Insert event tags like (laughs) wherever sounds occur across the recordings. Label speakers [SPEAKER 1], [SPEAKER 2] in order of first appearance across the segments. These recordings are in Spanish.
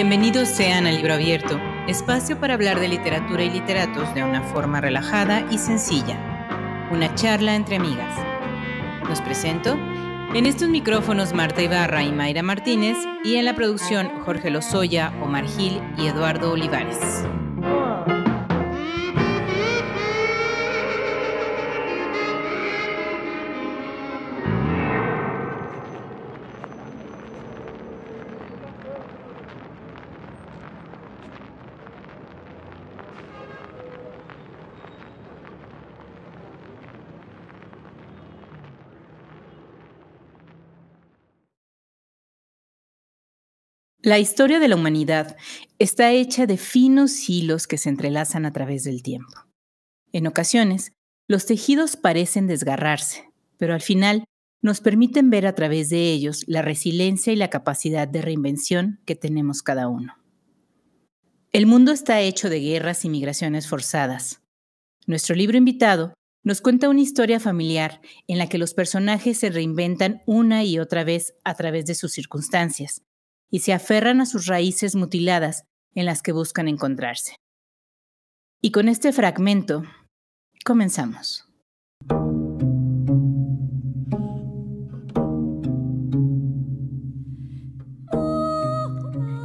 [SPEAKER 1] Bienvenidos sean al Libro Abierto, espacio para hablar de literatura y literatos de una forma relajada y sencilla. Una charla entre amigas. Los presento en estos micrófonos Marta Ibarra y Mayra Martínez y en la producción Jorge Lozoya, Omar Gil y Eduardo Olivares. La historia de la humanidad está hecha de finos hilos que se entrelazan a través del tiempo. En ocasiones, los tejidos parecen desgarrarse, pero al final nos permiten ver a través de ellos la resiliencia y la capacidad de reinvención que tenemos cada uno. El mundo está hecho de guerras y migraciones forzadas. Nuestro libro invitado nos cuenta una historia familiar en la que los personajes se reinventan una y otra vez a través de sus circunstancias y se aferran a sus raíces mutiladas en las que buscan encontrarse. Y con este fragmento, comenzamos.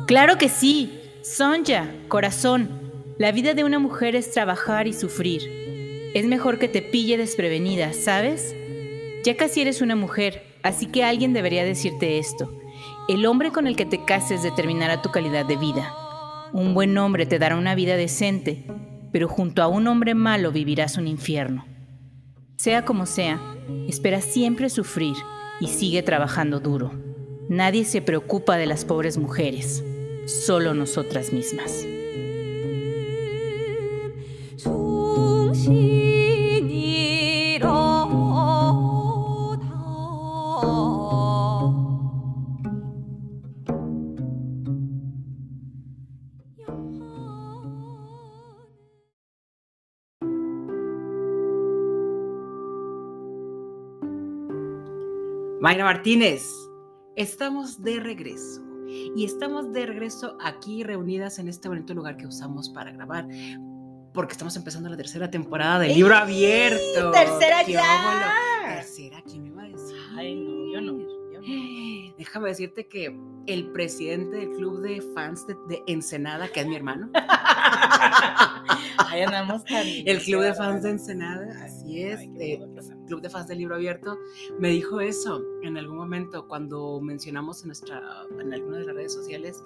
[SPEAKER 1] Claro que sí, Sonja, corazón. La vida de una mujer es trabajar y sufrir. Es mejor que te pille desprevenida, ¿sabes? Ya casi eres una mujer, así que alguien debería decirte esto. El hombre con el que te cases determinará tu calidad de vida. Un buen hombre te dará una vida decente, pero junto a un hombre malo vivirás un infierno. Sea como sea, espera siempre sufrir y sigue trabajando duro. Nadie se preocupa de las pobres mujeres, solo nosotras mismas.
[SPEAKER 2] Mayra Martínez, estamos de regreso. Y estamos de regreso aquí reunidas en este bonito lugar que usamos para grabar, porque estamos empezando la tercera temporada del libro abierto.
[SPEAKER 1] ¡Tercera ya!
[SPEAKER 2] Tercera, ¿quién me iba a decir?
[SPEAKER 1] Ay, no.
[SPEAKER 2] Déjame decirte que el presidente del club de fans de, de Ensenada, que es mi hermano.
[SPEAKER 1] Ahí andamos
[SPEAKER 2] El club de fans de Ensenada, así es. Ay, Club de Fans del Libro Abierto, me dijo eso en algún momento cuando mencionamos en, nuestra, en alguna de las redes sociales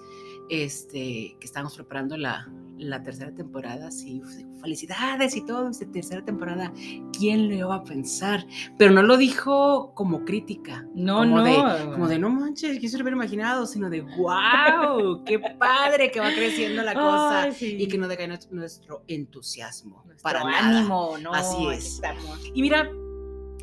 [SPEAKER 2] este, que estábamos preparando la, la tercera temporada. Sí, felicidades y todo, esta tercera temporada. ¿Quién lo iba a pensar? Pero no lo dijo como crítica.
[SPEAKER 1] No,
[SPEAKER 2] como
[SPEAKER 1] no.
[SPEAKER 2] De, como de no manches, quiso haber imaginado, sino de wow, qué padre que va creciendo la (laughs) cosa
[SPEAKER 1] Ay, sí.
[SPEAKER 2] y que no decae nuestro entusiasmo.
[SPEAKER 1] Nuestro
[SPEAKER 2] para nada.
[SPEAKER 1] ánimo, ¿no?
[SPEAKER 2] Así es.
[SPEAKER 1] estamos.
[SPEAKER 2] Y mira,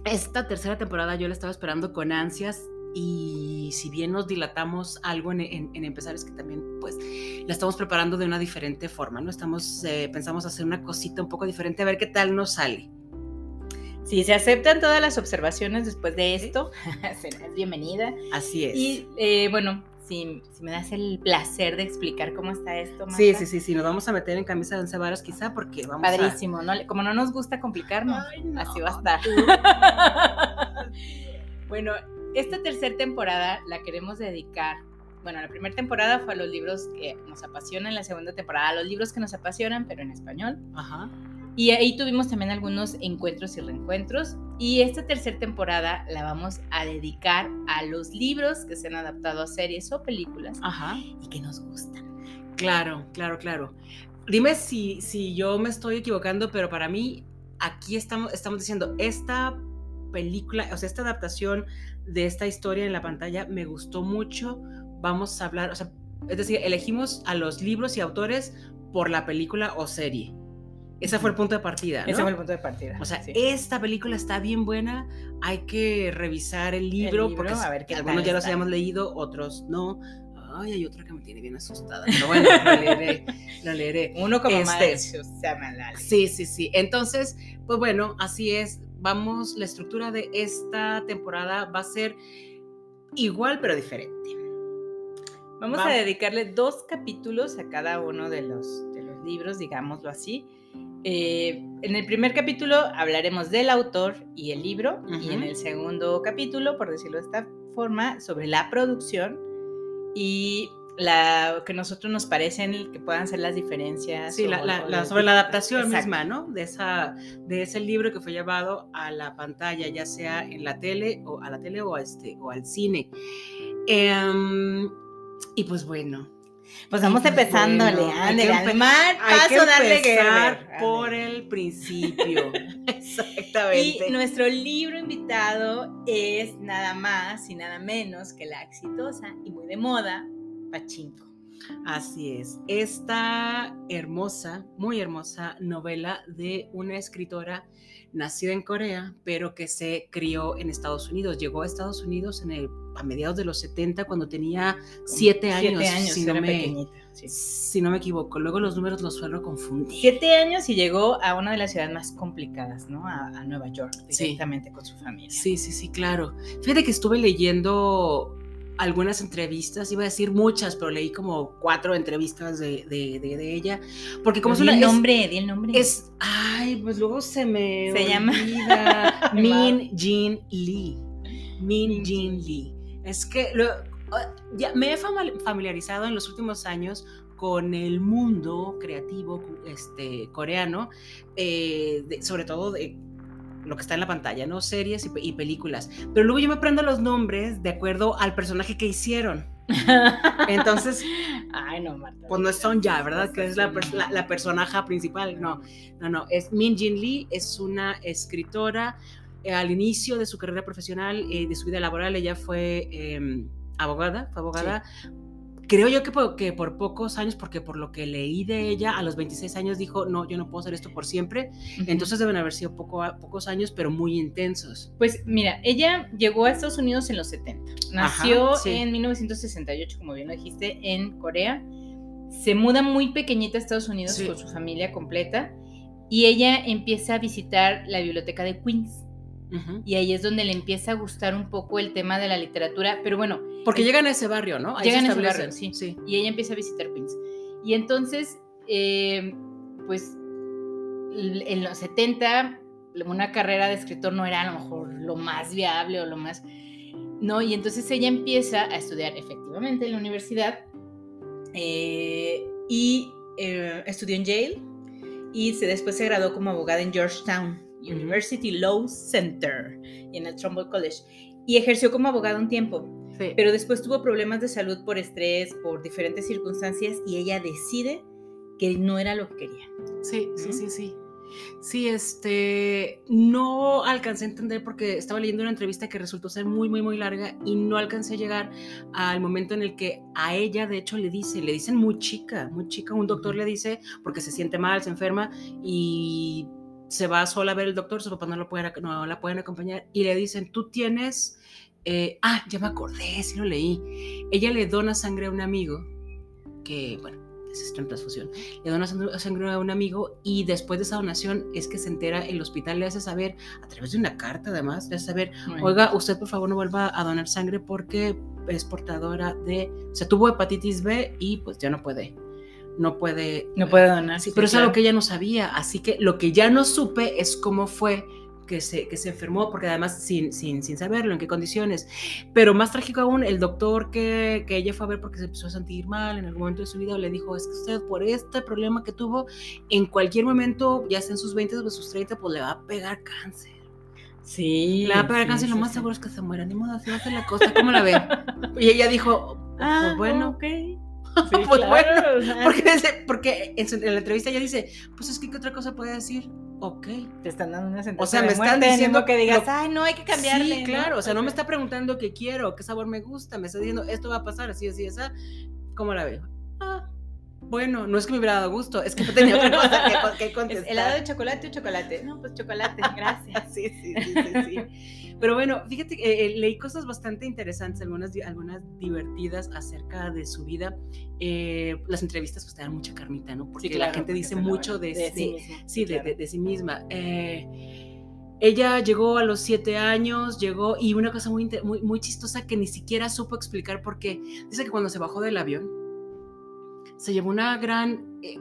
[SPEAKER 2] esta tercera temporada yo la estaba esperando con ansias y si bien nos dilatamos algo en, en- en empezar es que también pues la estamos preparando de una diferente forma, ¿no? Estamos, eh, pensamos hacer una cosita un poco diferente a ver qué tal nos sale.
[SPEAKER 1] Si se aceptan todas las observaciones después de esto, (laughs) serás bienvenida.
[SPEAKER 2] Así es.
[SPEAKER 1] Y eh, bueno, si, si me das el placer de explicar cómo está esto,
[SPEAKER 2] sí,
[SPEAKER 1] Marta.
[SPEAKER 2] sí, sí, sí, nos vamos a meter en camisa de once varas quizá porque vamos
[SPEAKER 1] Padrísimo, ¿no? Como no nos gusta complicarnos,
[SPEAKER 2] Ay, no,
[SPEAKER 1] así va a estar. (laughs) bueno, esta tercera temporada la queremos dedicar. Bueno, la primera temporada fue a los libros que nos apasionan, la segunda temporada a los libros que nos apasionan, pero en español.
[SPEAKER 2] Ajá.
[SPEAKER 1] Y ahí tuvimos también algunos encuentros y reencuentros. Y esta tercera temporada la vamos a dedicar a los libros que se han adaptado a series o películas
[SPEAKER 2] Ajá.
[SPEAKER 1] y que nos gustan.
[SPEAKER 2] Claro, claro, claro. Dime si, si yo me estoy equivocando, pero para mí aquí estamos, estamos diciendo, esta película, o sea, esta adaptación de esta historia en la pantalla me gustó mucho. Vamos a hablar, o sea, es decir, elegimos a los libros y autores por la película o serie. Ese fue el punto de partida. ¿no?
[SPEAKER 1] Ese fue el punto de partida.
[SPEAKER 2] O sea,
[SPEAKER 1] sí.
[SPEAKER 2] esta película está bien buena, hay que revisar el libro,
[SPEAKER 1] libro,
[SPEAKER 2] porque
[SPEAKER 1] a ver qué
[SPEAKER 2] algunos ya los hayamos leído, otros no. Ay, hay otra que me tiene bien asustada, pero bueno, la leeré, la leeré.
[SPEAKER 1] Uno como
[SPEAKER 2] este-
[SPEAKER 1] madre,
[SPEAKER 2] Sí, sí, sí. Entonces, pues bueno, así es. Vamos, la estructura de esta temporada va a ser igual pero diferente.
[SPEAKER 1] Vamos a dedicarle dos capítulos a cada uno de los, de los libros, digámoslo así. Eh, en el primer capítulo hablaremos del autor y el libro, y en el segundo capítulo, por decirlo de esta forma, sobre la producción y la que nosotros nos parecen que puedan ser las diferencias.
[SPEAKER 2] Sí, sobre la adaptación misma, ¿no? De, esa, de ese libro que fue llevado a la pantalla, ya sea en la tele o a la tele o, este, o al cine. Em, y pues bueno.
[SPEAKER 1] Pues vamos pues empezando, bueno, Mar, paso a darle
[SPEAKER 2] empezar por el principio. (laughs)
[SPEAKER 1] Exactamente. Y nuestro libro invitado es nada más y nada menos que la exitosa y muy de moda Pachinko.
[SPEAKER 2] Así es. Esta hermosa, muy hermosa novela de una escritora nacida en Corea, pero que se crió en Estados Unidos. Llegó a Estados Unidos en el, a mediados de los 70 cuando tenía siete años.
[SPEAKER 1] Siete años,
[SPEAKER 2] si
[SPEAKER 1] no,
[SPEAKER 2] me, si no me equivoco. Luego los números los suelo confundir.
[SPEAKER 1] Siete años y llegó a una de las ciudades más complicadas, ¿no? A, Nueva York, directamente con su familia.
[SPEAKER 2] Sí, sí, sí, claro. Fíjate que estuve leyendo algunas entrevistas, iba a decir muchas, pero leí como cuatro entrevistas de, de, ella, porque como
[SPEAKER 1] es una... el nombre, di el nombre.
[SPEAKER 2] Es, ay, pues luego se me
[SPEAKER 1] Se llama (laughs)
[SPEAKER 2] Min Jin Lee. Min Jin Lee. Es que ah, ya me he familiarizado en los últimos años con el mundo creativo este, coreano, eh, sobre todo de lo que está en la pantalla, ¿no? Series y, películas. Pero luego yo me aprendo los nombres de acuerdo al personaje que hicieron. (laughs) Entonces,
[SPEAKER 1] ay, no, Marta.
[SPEAKER 2] Pues no son ya, ¿verdad? Que es la, la, personaje principal. No, no, no. Es Min Jin Lee, es una escritora. Eh, al inicio de su carrera profesional, y de su vida laboral, ella fue em, abogada, fue abogada creo yo que por, que por pocos años, porque por lo que leí de ella, a los 26 años dijo, no, yo no puedo hacer esto por siempre. Entonces deben haber sido poco, pocos años, pero muy intensos.
[SPEAKER 1] Pues mira, ella llegó a Estados Unidos en los 70. Nació en 1968, como bien lo dijiste, en Corea. Se muda muy pequeñita a Estados Unidos con su familia completa y ella empieza a visitar la biblioteca de Queens. Y ahí es donde le empieza a gustar un poco el tema de la literatura, pero bueno.
[SPEAKER 2] Porque llegan a ese barrio, ¿no?
[SPEAKER 1] llegan a ese barrio, sí. sí. Y ella empieza a visitar Queens. Y entonces, eh, pues, en los 70, una carrera de escritor no era a lo mejor lo más viable o lo más... No, y entonces ella empieza a estudiar efectivamente en la universidad eh, y eh, estudió en Yale y se, después se graduó como abogada en Georgetown. University Law Center y en el Trumbull College. Y ejerció como abogado un tiempo. Pero después tuvo problemas de salud por estrés, por diferentes circunstancias, y ella decide que no era lo que quería.
[SPEAKER 2] Sí, sí, sí, sí. Sí, este, no alcancé a entender porque estaba leyendo una entrevista que resultó ser muy, muy, muy larga y no alcancé a llegar al momento en el que a ella, de hecho, le dice, le dicen muy chica, muy chica, un doctor le dice porque se siente mal, se enferma y se va sola a ver el doctor, su papá no, lo pueden, no la pueden acompañar y le dicen, tú tienes, eh, ah, ya me acordé, sí lo leí, ella le dona sangre a un amigo que, bueno, es en transfusión, le dona sangre a un amigo y después de esa donación es que se entera, el hospital le hace saber, a través de una carta además, le hace saber, oiga, usted por favor no vuelva a donar sangre porque es portadora de, o sea, tuvo hepatitis B y pues ya no puede no puede...
[SPEAKER 1] No puede donar.
[SPEAKER 2] Sí, pero es algo que ella no sabía. Así que lo que ya no supe es cómo fue que se, que se enfermó, porque además sin, sin, sin saberlo, en qué condiciones. Pero más trágico aún, el doctor que, que, ella fue a ver porque se empezó a sentir mal en algún momento de su vida, le dijo, es que usted por este problema que tuvo, en cualquier momento, ya sea en sus 20 o sus 30, pues le va a pegar cáncer.
[SPEAKER 1] Sí.
[SPEAKER 2] Le va a pegar cáncer, lo más seguro es que se muera. Ni modo, así va a la cosa, ¿cómo la ve? (laughs) y ella dijo, pues,
[SPEAKER 1] ah,
[SPEAKER 2] bueno, (laughs) pues bueno, porque, porque en, la entrevista ella dice, pues es que ¿qué otra cosa puede decir? Ok.
[SPEAKER 1] Te están dando una sentencia
[SPEAKER 2] O sea, me están diciendo
[SPEAKER 1] que digas, ay, no, hay que cambiarle.
[SPEAKER 2] Sí, claro, o sea, no me está preguntando qué quiero, qué sabor me gusta, me está diciendo, esto va a pasar, así, así, esa. ¿Cómo la veo? Ah, bueno, no es que me hubiera dado gusto, es que no tenía otra cosa que, (laughs) que contestar.
[SPEAKER 1] ¿Helado de chocolate o chocolate? No, pues chocolate, gracias. (laughs)
[SPEAKER 2] sí, sí, sí, sí, sí. Pero bueno, fíjate que eh, eh, leí cosas bastante interesantes, algunas, algunas divertidas acerca de su vida. Eh, las entrevistas pues te dan mucha carnita, ¿no? Porque la gente dice mucho de, sí, misma. de, sí misma. ella llegó a los siete años, llegó y una cosa muy, muy, muy chistosa que ni siquiera supo explicar porque dice que cuando se bajó del avión se llevó una gran... eh,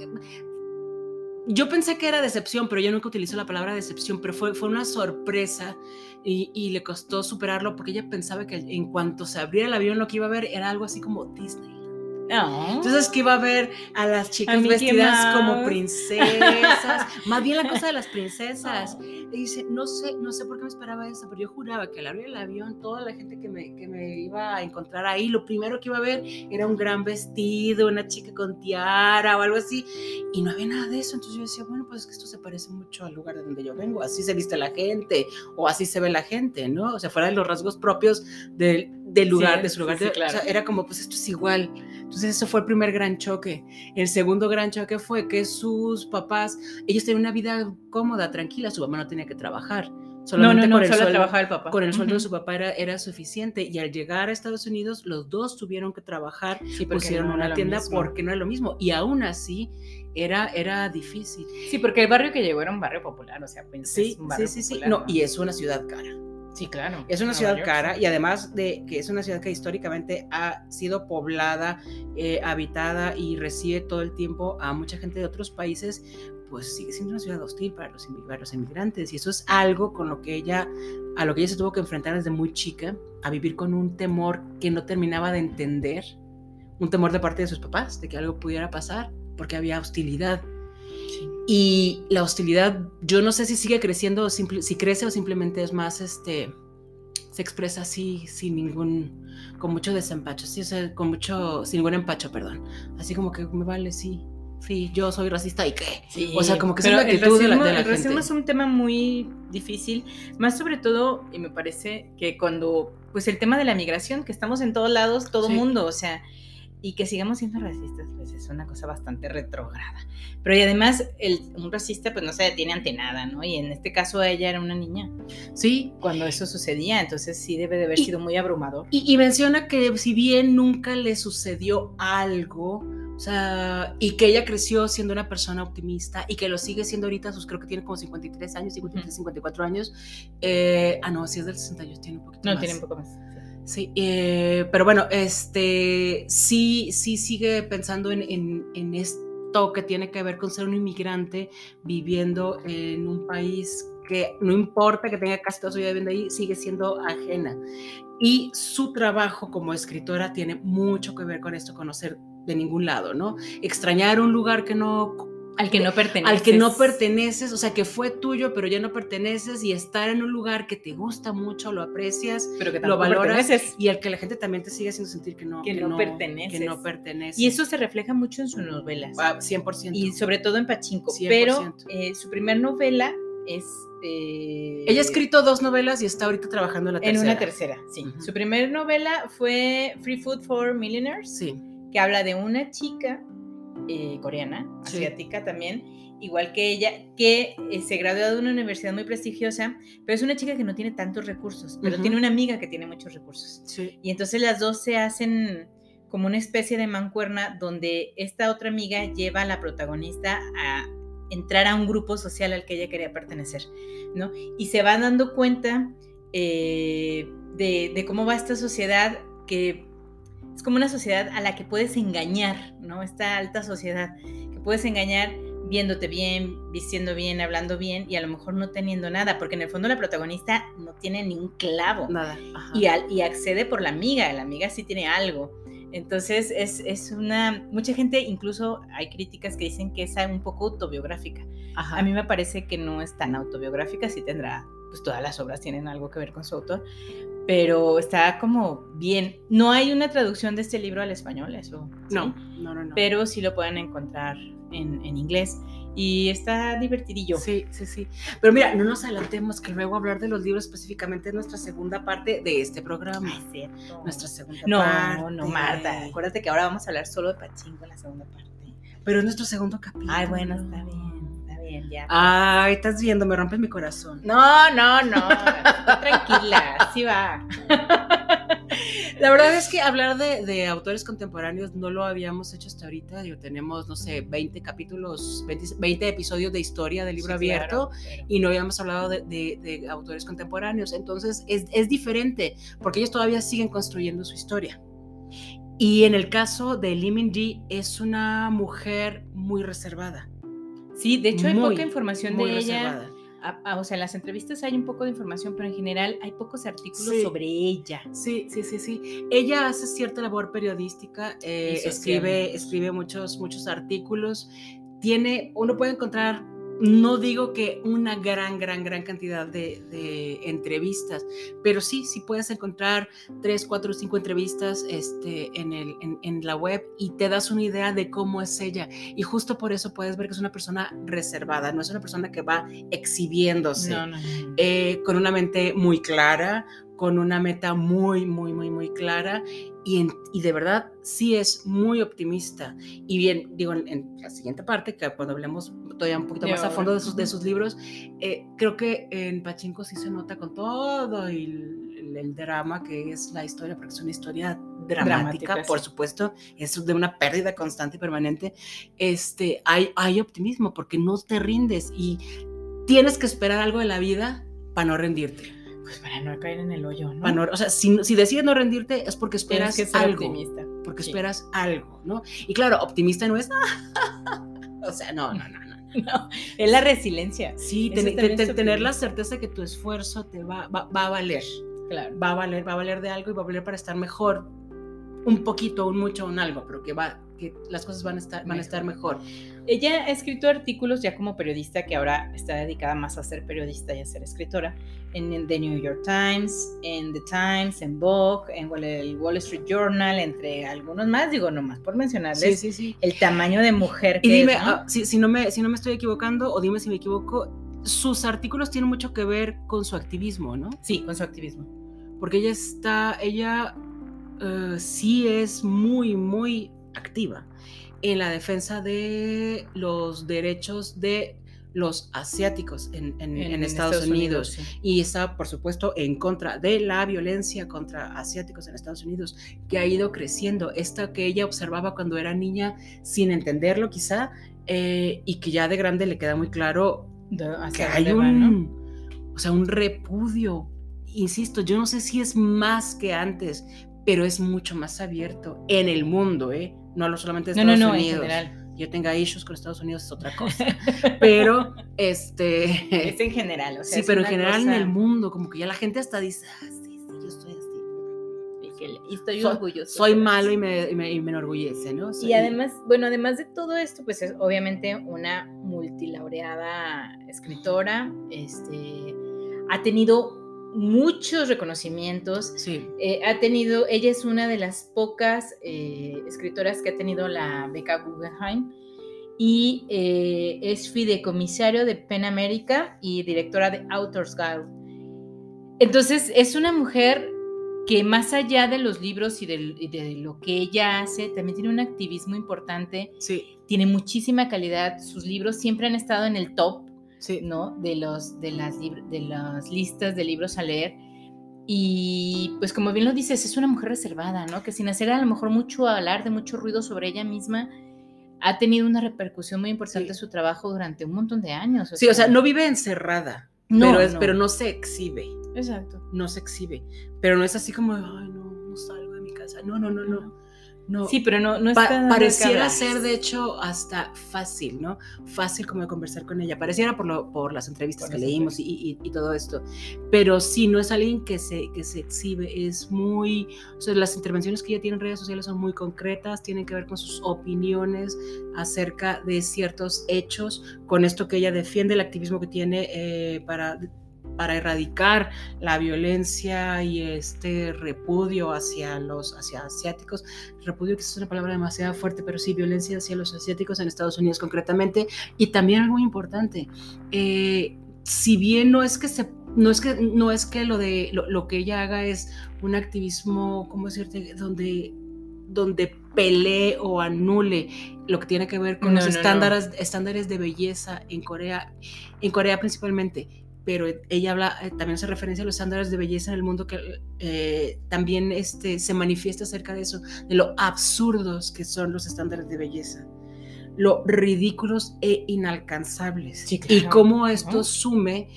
[SPEAKER 2] yo pensé que era decepción, pero yo nunca utilizo la palabra decepción, pero fue, fue una sorpresa y, y le costó superarlo porque ella pensaba que en cuanto se abriera el avión lo que iba a ver era algo así como Disney. Entonces que iba a ver a las chicas
[SPEAKER 1] Mickey
[SPEAKER 2] vestidas como princesas, (laughs) más bien la cosa de las princesas. Y dice, no sé, no sé por qué me esperaba eso, pero yo juraba que al abrir el avión, toda la gente que me, que me iba a encontrar ahí, lo primero que iba a ver era un gran vestido, una chica con tiara o algo así, y no había nada de eso. Entonces yo decía, bueno, pues es que esto se parece mucho al lugar de donde yo vengo, así se viste la gente, o así se ve la gente, ¿no? O sea, fuera de los rasgos propios del, del lugar,
[SPEAKER 1] Sí,
[SPEAKER 2] de su lugar.
[SPEAKER 1] sí, sí, claro.
[SPEAKER 2] o sea, era como, pues esto es igual. Entonces eso fue el primer gran choque. El segundo gran choque fue que sus papás, ellos tenían una vida cómoda, tranquila, su mamá no tenía que trabajar.
[SPEAKER 1] No,
[SPEAKER 2] Solamente
[SPEAKER 1] no, no,
[SPEAKER 2] con el
[SPEAKER 1] solo
[SPEAKER 2] sueldo,
[SPEAKER 1] trabajaba el papá.
[SPEAKER 2] con el sueldo de
[SPEAKER 1] Ujú.
[SPEAKER 2] su papá era, era suficiente. Y al llegar a Estados Unidos, los dos tuvieron que trabajar,
[SPEAKER 1] Sí,
[SPEAKER 2] pusieron
[SPEAKER 1] no
[SPEAKER 2] una tienda
[SPEAKER 1] mismo.
[SPEAKER 2] porque no era lo mismo. Y aún así era, era difícil.
[SPEAKER 1] Sí, porque el barrio que llegó era un barrio popular, o sea, pues
[SPEAKER 2] Sí,
[SPEAKER 1] es un
[SPEAKER 2] sí,
[SPEAKER 1] barrio
[SPEAKER 2] sí, sí.
[SPEAKER 1] popular,
[SPEAKER 2] No, y es una ciudad cara.
[SPEAKER 1] Sí, claro.
[SPEAKER 2] Es una
[SPEAKER 1] Nueva
[SPEAKER 2] ciudad
[SPEAKER 1] York,
[SPEAKER 2] cara
[SPEAKER 1] sí.
[SPEAKER 2] y además de que es una ciudad que históricamente ha sido poblada, eh, habitada y recibe todo el tiempo a mucha gente de otros países, pues sigue siendo una ciudad hostil para los, para los inmigrantes. Y eso es algo con lo que ella, a lo que ella se tuvo que enfrentar desde muy chica, a vivir con un temor que no terminaba de entender, un temor de parte de sus papás, de que algo pudiera pasar, porque había hostilidad.
[SPEAKER 1] Sí.
[SPEAKER 2] Y la hostilidad, yo no sé si sigue creciendo, o simple- si crece o simplemente es más, este, se expresa así, sin ningún, con mucho desempacho, sí, o sea, con mucho, sin ningún empacho, perdón. Así como que me vale, sí, sí, yo soy racista y qué.
[SPEAKER 1] Sí,
[SPEAKER 2] O sea, como que es la
[SPEAKER 1] el
[SPEAKER 2] actitud de la-
[SPEAKER 1] racismo-
[SPEAKER 2] de la
[SPEAKER 1] el racismo
[SPEAKER 2] gente.
[SPEAKER 1] es un tema muy difícil, más sobre todo, y me parece que cuando, pues el tema de la migración, que estamos en todos lados, todo
[SPEAKER 2] Sí.
[SPEAKER 1] mundo, o sea, y que sigamos siendo racistas, pues es una cosa bastante retrógrada. Pero y además, el, un racista, pues no se detiene ante nada, ¿no? Y en este caso ella era una niña
[SPEAKER 2] Sí,
[SPEAKER 1] cuando eso sucedía, entonces sí debe de haber
[SPEAKER 2] Y-
[SPEAKER 1] sido muy abrumador.
[SPEAKER 2] Y, y menciona que si bien nunca le sucedió algo, o sea, y que ella creció siendo una persona optimista y que lo sigue siendo ahorita, sus, creo que tiene como 53 años, 53, 54 años. eh, ah, no, si es del 68, tiene un poquito
[SPEAKER 1] No,
[SPEAKER 2] más.
[SPEAKER 1] tiene un poco más. Sí.
[SPEAKER 2] Eh, pero bueno, este sí, sí sigue pensando en, en- en esto que tiene que ver con ser un inmigrante viviendo en un país que no importa que tenga casi toda su vida viviendo ahí, sigue siendo ajena. Y su trabajo como escritora tiene mucho que ver con esto, conocer de ningún lado, ¿no? Extrañar un lugar que no
[SPEAKER 1] Al que no pertenece.
[SPEAKER 2] al que no perteneces, o sea, que fue tuyo, pero ya no perteneces, y estar en un lugar que te gusta mucho, lo aprecias,
[SPEAKER 1] pero que
[SPEAKER 2] lo valoras
[SPEAKER 1] perteneces.
[SPEAKER 2] y al que la gente también te sigue haciendo sentir que no,
[SPEAKER 1] Que no perteneces.
[SPEAKER 2] Que no perteneces.
[SPEAKER 1] Y eso se refleja mucho en sus novelas.
[SPEAKER 2] Ah, 100%.
[SPEAKER 1] y sobre todo en Pachinko.
[SPEAKER 2] 100%.
[SPEAKER 1] Pero eh, su primer novela es. eh,
[SPEAKER 2] Ella ha escrito dos novelas y está ahorita trabajando en la
[SPEAKER 1] En
[SPEAKER 2] tercera.
[SPEAKER 1] una tercera, sí. Su primer novela fue Free Food for Millionaires,
[SPEAKER 2] Sí,
[SPEAKER 1] que habla de una chica eh, coreana,
[SPEAKER 2] Sí.
[SPEAKER 1] asiática también, igual que ella, que eh, se graduó de una universidad muy prestigiosa, pero es una chica que no tiene tantos recursos, pero
[SPEAKER 2] Ujú.
[SPEAKER 1] tiene una amiga que tiene muchos recursos.
[SPEAKER 2] sí.
[SPEAKER 1] Y entonces las dos se hacen como una especie de mancuerna donde esta otra amiga lleva a la protagonista a entrar a un grupo social al que ella quería pertenecer, ¿no? Y se van dando cuenta eh, de, de cómo va esta sociedad que es como una sociedad a la que puedes engañar, ¿no? Esta alta sociedad que puedes engañar viéndote bien, vistiendo bien, hablando bien y a lo mejor no teniendo nada, porque en el fondo la protagonista no tiene ni un clavo
[SPEAKER 2] Nada.
[SPEAKER 1] y, al- y accede por la amiga, la amiga sí tiene algo. Entonces es, es una, mucha gente, incluso hay críticas que dicen que es un poco autobiográfica.
[SPEAKER 2] Ajá.
[SPEAKER 1] A mí me parece que no es tan autobiográfica, sí tendrá, pues todas las obras tienen algo que ver con su autor, pero está como bien. No hay una traducción de este libro al español, eso. ¿sí?
[SPEAKER 2] no, no, no, no.
[SPEAKER 1] Pero sí lo pueden encontrar en, en inglés y está divertidillo.
[SPEAKER 2] Sí, sí, sí. Pero mira, no nos adelantemos que luego hablar de los libros específicamente es nuestra segunda parte de este programa.
[SPEAKER 1] Ay, cierto.
[SPEAKER 2] Nuestra segunda
[SPEAKER 1] No,
[SPEAKER 2] parte.
[SPEAKER 1] no, Marta. Acuérdate que ahora vamos a hablar solo de Pachinko en la segunda parte.
[SPEAKER 2] Pero es nuestro segundo capítulo.
[SPEAKER 1] Ay, bueno, está bien, bien, ya.
[SPEAKER 2] Ay, estás viendo, me rompes mi corazón.
[SPEAKER 1] No, no, no. tranquila, así va.
[SPEAKER 2] La verdad es que hablar de, de, autores contemporáneos no lo habíamos hecho hasta ahorita. Digo, tenemos, no sé, 20 capítulos, 20, episodios de historia del libro abierto y no habíamos hablado de, de autores contemporáneos. Entonces es, es diferente porque ellos todavía siguen construyendo su historia. Y en el caso de Lee Ji, es una mujer muy reservada.
[SPEAKER 1] Sí, de hecho hay poca información de ella. o sea, en las entrevistas hay un poco de información, pero en general hay pocos artículos sobre ella.
[SPEAKER 2] Sí, sí, sí, sí. Ella hace cierta labor periodística, eh, escribe, escribe muchos, muchos artículos. Tiene, uno puede encontrar no digo que una gran, gran, gran cantidad de, entrevistas, pero sí, sí puedes encontrar tres, cuatro, cinco entrevistas este, en, el, en, la web y te das una idea de cómo es ella. Y justo por eso puedes ver que es una persona reservada, no es una persona que va exhibiéndose, eh, con una mente muy clara, con una meta muy, muy, muy, muy clara y, y, de verdad sí es muy optimista. Y bien, digo, en, la siguiente parte, que cuando hablemos todavía un poquito más a fondo de sus, de sus libros, eh, creo que en Pachinko sí se nota con todo el, el, drama que es la historia, porque es una historia dramática, por supuesto, es de una pérdida constante y permanente. Este, hay, hay optimismo porque no te rindes y tienes que esperar algo de la vida para no rendirte.
[SPEAKER 1] Pues para no caer en el hoyo, ¿no?
[SPEAKER 2] o sea, si, si, decides no rendirte es porque esperas que algo. Optimista. Porque esperas algo, ¿no? Y claro, optimista no es. (laughs) o sea, no, no, no, no.
[SPEAKER 1] No, es la resiliencia.
[SPEAKER 2] Sí, tener la certeza que tu esfuerzo te va, va, va, a valer. Claro. Va a valer, va a valer de algo y va a valer para estar mejor. Un poquito, un mucho, un algo, pero que va, que las cosas van a estar, van a estar mejor.
[SPEAKER 1] Ella ha escrito artículos ya como periodista, que ahora está dedicada más a ser periodista y a ser escritora, en The New York Times, en The Times, en Vogue, en el Wall Street Journal, entre algunos más, digo nomás por mencionarles sí, sí, sí. el tamaño de mujer.
[SPEAKER 2] Que y dime, ah, si, no me, si no me estoy equivocando, o dime si me equivoco, sus artículos tienen mucho que ver con su activismo, ¿no?
[SPEAKER 1] Sí, con su activismo.
[SPEAKER 2] Porque ella está, ella uh, sí es muy, muy activa en la defensa de los derechos de los asiáticos en, Estados, Unidos, y está, por supuesto, en contra de la violencia contra asiáticos en Estados Unidos, que ha ido creciendo. Esta que ella observaba cuando era niña sin entenderlo quizá, eh, y que ya de grande le queda muy claro que hay un, o sea, un repudio. Insisto, yo no sé si es más que antes, pero es mucho más abierto en el mundo, ¿eh? No solamente de Estados Unidos. Yo tenga issues con Estados Unidos es otra cosa. Pero, (laughs) este.
[SPEAKER 1] Es en general, o
[SPEAKER 2] sea. Sí, pero en general en el mundo, como que ya la gente hasta dice, ah, sí, sí, yo estoy así.
[SPEAKER 1] Y, estoy orgulloso.
[SPEAKER 2] Soy malo y me, y me, enorgullece, ¿no?
[SPEAKER 1] Y además, bueno, además de todo esto, pues es obviamente una multilaureada escritora. Este. Ha tenido muchos reconocimientos.
[SPEAKER 2] Sí.
[SPEAKER 1] Eh, ha tenido, ella es una de las pocas eh, escritoras que ha tenido la beca Guggenheim y eh, es fideicomisario de PEN América y directora de Authors Guild. Entonces, es una mujer que más allá de los libros y de, lo que ella hace, también tiene un activismo importante.
[SPEAKER 2] Sí.
[SPEAKER 1] Tiene muchísima calidad. Sus libros siempre han estado en el top ¿no? De, los, de, las, de las listas de libros a leer. Y pues como bien lo dices, es una mujer reservada, ¿no? Que sin hacer a lo mejor mucho hablar de mucho ruido sobre ella misma, ha tenido una repercusión muy importante en su trabajo durante un montón de años.
[SPEAKER 2] sí, o sea, no vive encerrada, no, pero, es, pero no se exhibe.
[SPEAKER 1] Exacto.
[SPEAKER 2] No se exhibe. Pero no es así como, ay, no, no salgo de mi casa. No, no, no, no. No,
[SPEAKER 1] sí, pero no, no es
[SPEAKER 2] Pareciera ser, de hecho, hasta fácil, ¿no? Fácil como de conversar con ella. Pareciera por, lo, por las entrevistas que leímos y, todo esto. Pero sí, no es alguien que se, que se exhibe. Es muy. O sea, las intervenciones que ella tiene en redes sociales son muy concretas, tienen que ver con sus opiniones acerca de ciertos hechos, con esto que ella defiende, el activismo que tiene eh, para para erradicar la violencia y este repudio hacia los hacia asiáticos. Repudio que es una palabra demasiado fuerte, pero sí, violencia hacia los asiáticos en Estados Unidos concretamente. Y también algo importante, eh, si bien no es que se no es que no es que lo de lo, que ella haga es un activismo, ¿cómo decirte? donde donde pelee o anule lo que tiene que ver con los estándares, estándares de belleza en Corea, en Corea principalmente pero ella habla, eh, también hace referencia a los estándares de belleza en el mundo que eh, también este, se manifiesta acerca de eso, de lo absurdos que son los estándares de belleza, lo ridículos e inalcanzables, y cómo esto sume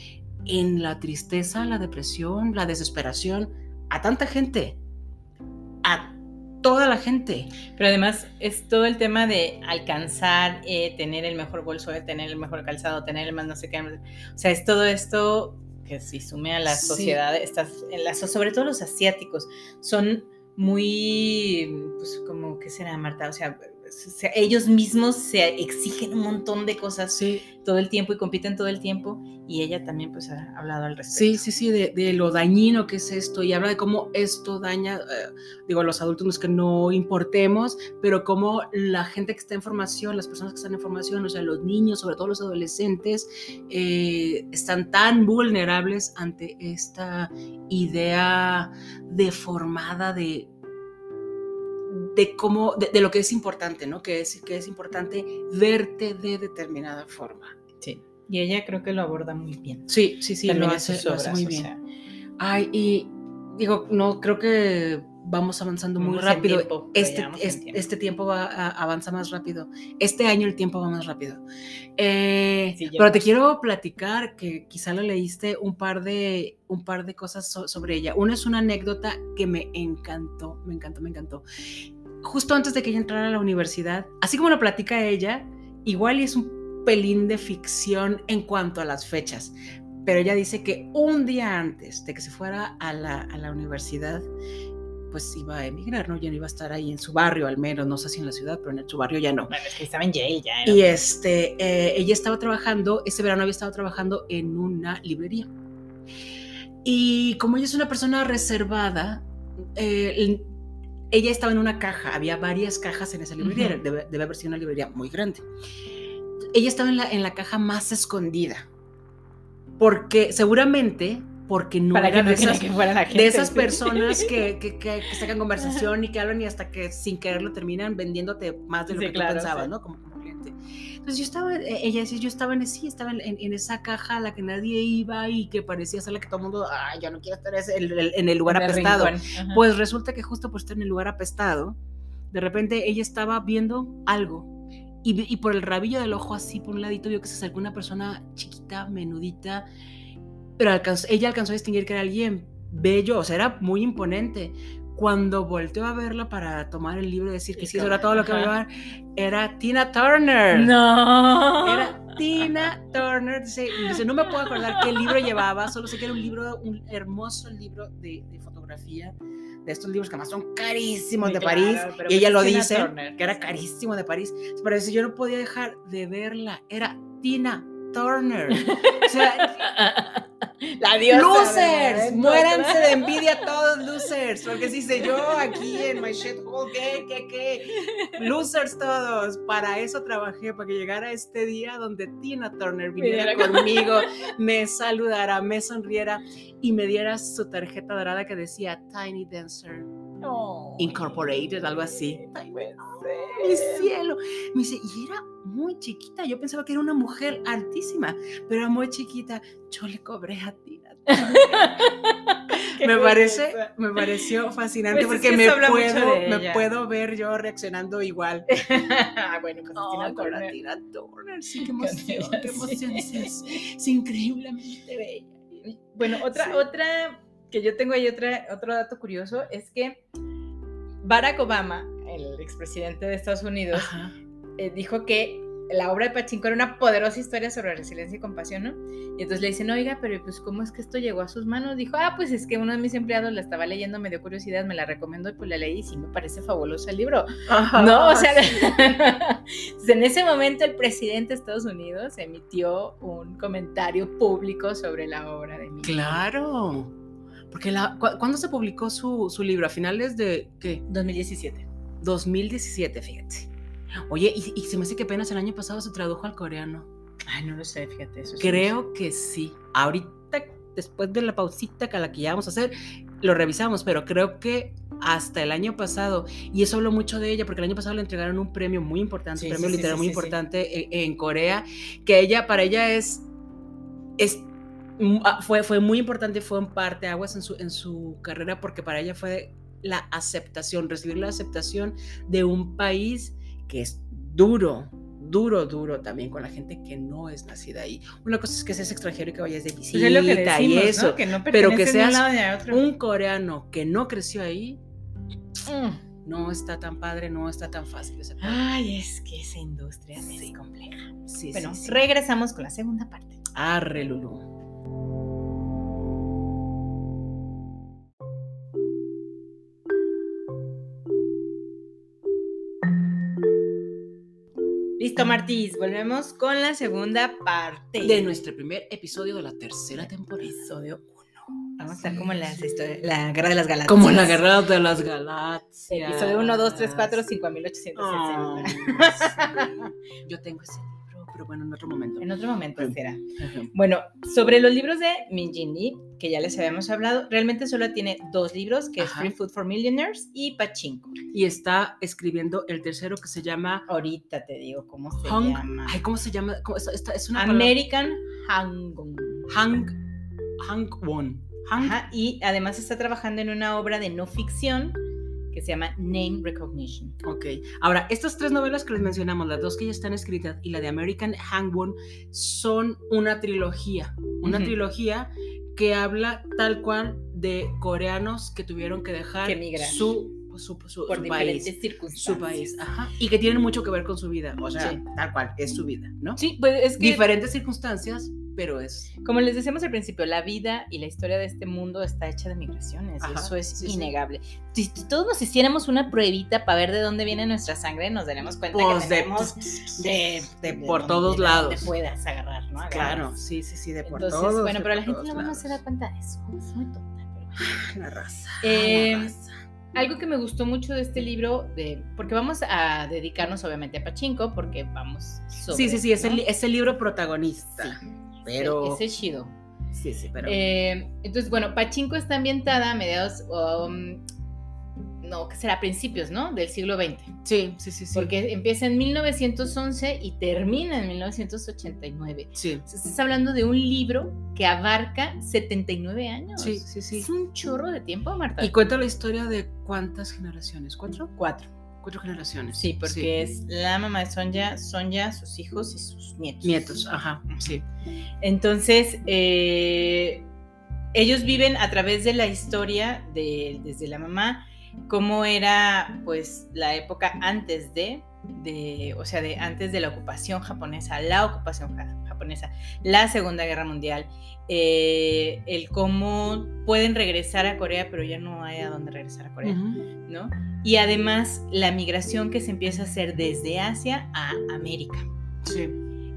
[SPEAKER 2] en la tristeza, la depresión, la desesperación a tanta gente, toda la gente.
[SPEAKER 1] Pero además es todo el tema de alcanzar, eh, tener el mejor bolso, tener el mejor calzado, tener el más no sé qué. O sea, es todo esto que si sume a la sociedad, estas, sobre todo los asiáticos, son muy, pues como, ¿qué será, Marta? O sea, ellos mismos se exigen un montón de cosas todo el tiempo y compiten todo el tiempo y ella también pues ha hablado al respecto.
[SPEAKER 2] Sí, sí, sí, de, lo dañino que es esto y habla de cómo esto daña, eh, digo, a los adultos que no importemos, pero cómo la gente que está en formación, las personas que están en formación, o sea, los niños, sobre todo los adolescentes, eh, están tan vulnerables ante esta idea deformada de de cómo, de, lo que es importante, ¿no? Que es, que es importante verte de determinada forma.
[SPEAKER 1] Sí. Y ella creo que lo aborda muy bien.
[SPEAKER 2] Sí, sí, sí, lo hace, muy bien. Ay, y digo, no, creo que vamos avanzando muy rápido. este, este, tiempo va a, avanza más rápido. Este año el tiempo va más rápido. Eh, pero te quiero platicar que quizá lo leíste un par de, un par de cosas sobre ella. Una es una anécdota que me encantó, me encantó, me encantó justo antes de que ella entrara a la universidad, así como lo platica ella, igual y es un pelín de ficción en cuanto a las fechas, pero ella dice que un día antes de que se fuera a la, a la universidad, pues iba a emigrar, ¿no? Ya no iba a estar ahí en su barrio, al menos, no sé si en la ciudad, pero en su barrio ya no.
[SPEAKER 1] Bueno, es que estaba en Yale ya.
[SPEAKER 2] Y este, eh, ella estaba trabajando, ese verano había estado trabajando en una librería. Y como ella es una persona reservada, eh, ella estaba en una caja, había varias cajas en esa librería, debe, haber sido una librería muy grande. Ella estaba en la, en la caja más escondida, porque seguramente porque no
[SPEAKER 1] Para
[SPEAKER 2] de,
[SPEAKER 1] esas,
[SPEAKER 2] de esas personas (laughs) que, que, que, sacan conversación y que hablan y hasta que sin quererlo terminan vendiéndote más de lo que tú pensabas, ¿no? Como, cliente. Entonces yo estaba, e, ella decía, yo estaba en, sí, estaba en, en, esa caja a la que nadie iba y que parecía ser la que todo el mundo, ah, ya no quiero estar en el, lugar apestado. Pues resulta que justo por estar en el lugar apestado, de repente ella estaba viendo algo y, y, por el rabillo del ojo así por un ladito vio que se acercó una persona chiquita, menudita, pero ella alcanzó a distinguir que era alguien bello, o sea, era muy imponente. Cuando volteó a verla para tomar el libro y decir que sí, eso era todo lo que iba a llevar, era Tina Turner.
[SPEAKER 1] No.
[SPEAKER 2] Era Tina Turner. Dice, no me puedo acordar qué libro llevaba, solo sé que era un libro, un hermoso libro de, fotografía de estos libros que además son carísimos de París, y pues ella lo dice, que era carísimo de París, pero dice, yo no podía dejar de verla, era Tina Turner. O sea, (laughs)
[SPEAKER 1] La diosa.
[SPEAKER 2] Losers, muéranse de envidia todos losers, porque si sé yo aquí en my shithole, ¿qué, qué, qué? Losers todos. Para eso trabajé, para que llegara este día donde Tina Turner viniera conmigo, me saludara, me sonriera y me diera su tarjeta dorada que decía Tiny Dancer. Oh. Incorporated, algo así. mi cielo. Me dice, y era muy chiquita. Yo pensaba que era una mujer altísima, pero era muy chiquita. Yo le cobré a ti. (laughs) me parece, me pareció fascinante pues porque me puedo, me puedo ver yo reaccionando igual. (laughs)
[SPEAKER 1] Ah, bueno, con oh,
[SPEAKER 2] Tina Turner, sí, qué (laughs) emoción, qué emoción es, es increíblemente bella.
[SPEAKER 1] Bueno, otra, otra que yo tengo ahí otra, otro dato curioso es que Barack Obama, el expresidente de Estados Unidos, eh, dijo que la obra de Pachinko era una poderosa historia sobre resiliencia y compasión, ¿no? Y entonces le dicen, oiga, pero pues ¿cómo es que esto llegó a sus manos? Dijo, ah, pues es que uno de mis empleados la estaba leyendo, me dio curiosidad, me la recomendó y pues la leí y sí me parece fabuloso el libro. no, o sea, (laughs) en ese momento el presidente de Estados Unidos emitió un comentario público sobre la obra de mi
[SPEAKER 2] Claro. Porque la, ¿cuándo se publicó su, su libro? ¿A finales de qué?
[SPEAKER 1] 2017.
[SPEAKER 2] 2017, fíjate. Oye, y, se me hace que apenas el año pasado se tradujo al coreano.
[SPEAKER 1] Ay, no lo sé, fíjate. Eso
[SPEAKER 2] Creo que sí. Ahorita, después de la pausita que la que ya vamos a hacer, lo revisamos, pero creo que hasta el año pasado, y eso habló mucho de ella, porque el año pasado le entregaron un premio muy importante, un premio literario muy importante en, en, Corea, que ella, para ella es, es fue, fue muy importante, fue en parte aguas en su, en su carrera porque para ella fue la aceptación, recibir la aceptación de un país que es duro, duro, duro también con la gente que no es nacida ahí. Una cosa es que seas extranjero y que vayas de visita
[SPEAKER 1] Pues es lo que decimos,
[SPEAKER 2] y eso,
[SPEAKER 1] ¿no? Que no
[SPEAKER 2] pero que seas
[SPEAKER 1] otro.
[SPEAKER 2] un coreano que no creció ahí,
[SPEAKER 1] Mm.
[SPEAKER 2] no está tan padre, no está tan fácil ese.
[SPEAKER 1] Ay, es que esa industria
[SPEAKER 2] Sí.
[SPEAKER 1] es compleja.
[SPEAKER 2] Sí,
[SPEAKER 1] Bueno,
[SPEAKER 2] sí.
[SPEAKER 1] regresamos con la segunda parte.
[SPEAKER 2] Arre, Lulú.
[SPEAKER 1] Listo, Martís, volvemos con la segunda parte.
[SPEAKER 2] De nuestro primer episodio de la tercera temporada.
[SPEAKER 1] episodio 1. Vamos a estar como las la guerra de las galaxias.
[SPEAKER 2] Como la guerra de las galaxias.
[SPEAKER 1] Episodio 1, 2, 3, 4, 5860.
[SPEAKER 2] Oh, sí. Yo tengo ese pero bueno, en otro momento.
[SPEAKER 1] En otro momento
[SPEAKER 2] Sí.
[SPEAKER 1] será. Bueno, sobre los libros de Min Jin Lee, que ya les habíamos hablado, realmente solo tiene dos libros, que es
[SPEAKER 2] Ajá.
[SPEAKER 1] Free Food for Millionaires y Pachinko.
[SPEAKER 2] Y está escribiendo el tercero que se llama
[SPEAKER 1] Ahorita te digo cómo se
[SPEAKER 2] Hong.
[SPEAKER 1] llama.
[SPEAKER 2] Ay, ¿cómo se llama? ¿Cómo- esta- esta- es una
[SPEAKER 1] American Hangul.
[SPEAKER 2] Hang. Hang Won. Hang.
[SPEAKER 1] Ajá, y además está trabajando en una obra de no ficción que se llama Name Recognition.
[SPEAKER 2] Ok. Ahora, estas tres novelas que les mencionamos, las dos que ya están escritas y la de American Hangwon, son una trilogía. Una
[SPEAKER 1] Ujú.
[SPEAKER 2] trilogía que habla tal cual de coreanos que tuvieron que dejar
[SPEAKER 1] Que
[SPEAKER 2] su, su, su-
[SPEAKER 1] Por
[SPEAKER 2] su
[SPEAKER 1] diferentes
[SPEAKER 2] país.
[SPEAKER 1] circunstancias.
[SPEAKER 2] Su país. Ajá. Y que tienen mucho que ver con su vida. O sea,
[SPEAKER 1] Sí.
[SPEAKER 2] tal cual, es su vida, ¿no?
[SPEAKER 1] Sí, pues es que,
[SPEAKER 2] Diferentes circunstancias, pero es.
[SPEAKER 1] como les decíamos al principio, la vida y la historia de este mundo está hecha de migraciones. y
[SPEAKER 2] Ajá,
[SPEAKER 1] eso es
[SPEAKER 2] sí, sí.
[SPEAKER 1] innegable. Si, si todos nos hiciéramos una pruebita para ver de dónde viene nuestra sangre, nos daremos cuenta
[SPEAKER 2] Pues
[SPEAKER 1] que
[SPEAKER 2] de,
[SPEAKER 1] tenemos
[SPEAKER 2] de, de
[SPEAKER 1] de
[SPEAKER 2] por
[SPEAKER 1] donde-
[SPEAKER 2] todos
[SPEAKER 1] de
[SPEAKER 2] lados.
[SPEAKER 1] donde puedas agarrar, ¿no? Agarras.
[SPEAKER 2] Claro, sí, sí, sí, de por
[SPEAKER 1] Entonces,
[SPEAKER 2] todos.
[SPEAKER 1] bueno,
[SPEAKER 2] de
[SPEAKER 1] pero la gente luego no se da cuenta de eso. Es muy tonta, pero
[SPEAKER 2] La raza.
[SPEAKER 1] Eh,
[SPEAKER 2] la raza.
[SPEAKER 1] Algo que me gustó mucho de este libro, de, porque vamos a dedicarnos obviamente a Pachinko, porque vamos sobre,
[SPEAKER 2] Sí, sí, sí, es,
[SPEAKER 1] ¿no?
[SPEAKER 2] el, es el libro protagonista.
[SPEAKER 1] Sí,
[SPEAKER 2] pero-
[SPEAKER 1] Ese, es chido.
[SPEAKER 2] Sí, sí, pero.
[SPEAKER 1] Eh, entonces, bueno, Pachinko está ambientada a mediados, um, no, que será a principios, ¿no? Del siglo XX.
[SPEAKER 2] sí, sí, sí, sí.
[SPEAKER 1] Porque empieza en 1911 y termina en 1989.
[SPEAKER 2] Sí,
[SPEAKER 1] Entonces, estás hablando de un libro que abarca 79 años.
[SPEAKER 2] sí, sí, sí.
[SPEAKER 1] Es un chorro de tiempo, Marta.
[SPEAKER 2] Y cuenta la historia de cuántas generaciones, ¿cuatro?
[SPEAKER 1] cuatro.
[SPEAKER 2] Cuatro generaciones.
[SPEAKER 1] Sí, porque es la mamá de Sonja, Sonja, sus hijos y sus nietos.
[SPEAKER 2] Nietos, ajá, sí.
[SPEAKER 1] Entonces, eh, ellos viven a través de la historia de, desde la mamá, cómo era pues la época antes de, de, o sea, de antes de la ocupación japonesa, la ocupación japonesa, la Segunda Guerra Mundial, eh, el cómo pueden regresar a Corea, pero ya no hay a dónde regresar a Corea.
[SPEAKER 2] Ujú.
[SPEAKER 1] ¿no? Y además la migración que se empieza a hacer desde Asia a América.
[SPEAKER 2] Sí.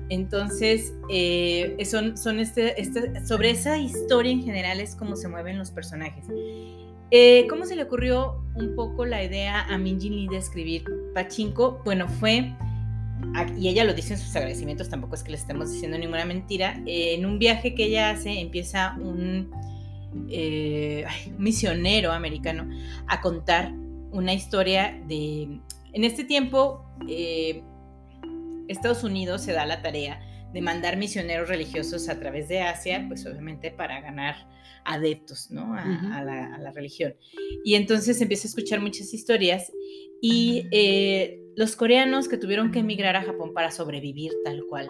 [SPEAKER 1] Entonces, eh, son, son este, este- sobre esa historia en general es cómo se mueven los personajes. Eh, ¿Cómo se le ocurrió un poco la idea a Min Jin Lee de escribir Pachinko? Bueno, fue, y ella lo dice en sus agradecimientos, tampoco es que le estemos diciendo ninguna mentira, eh, en un viaje que ella hace empieza un eh, un misionero americano a contar una historia de... En este tiempo, eh, Estados Unidos se da la tarea de mandar misioneros religiosos a través de Asia, pues obviamente para ganar adeptos, ¿no? A la, a la religión. Y entonces empieza a escuchar muchas historias y eh, los coreanos que tuvieron que emigrar a Japón para sobrevivir tal cual,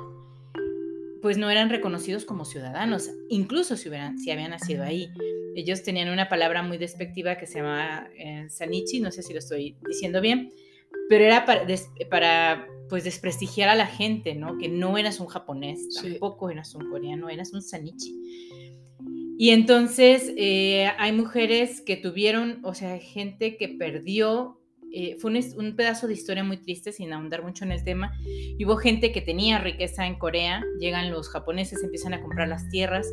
[SPEAKER 1] pues no eran reconocidos como ciudadanos, incluso si, hubieran, si habían nacido ahí. Ellos tenían una palabra muy despectiva que se llamaba eh, sanichi, no sé si lo estoy diciendo bien, pero era para, des- para, pues desprestigiar a la gente, ¿no? Que no eras un japonés,
[SPEAKER 2] Sí.
[SPEAKER 1] tampoco eras un coreano, eras un sanichi. Y entonces eh, hay mujeres que tuvieron, o sea, gente que perdió, eh, fue un, pedazo de historia muy triste sin ahondar mucho en el tema. Y hubo gente que tenía riqueza en Corea, llegan los japoneses, empiezan a comprar las tierras.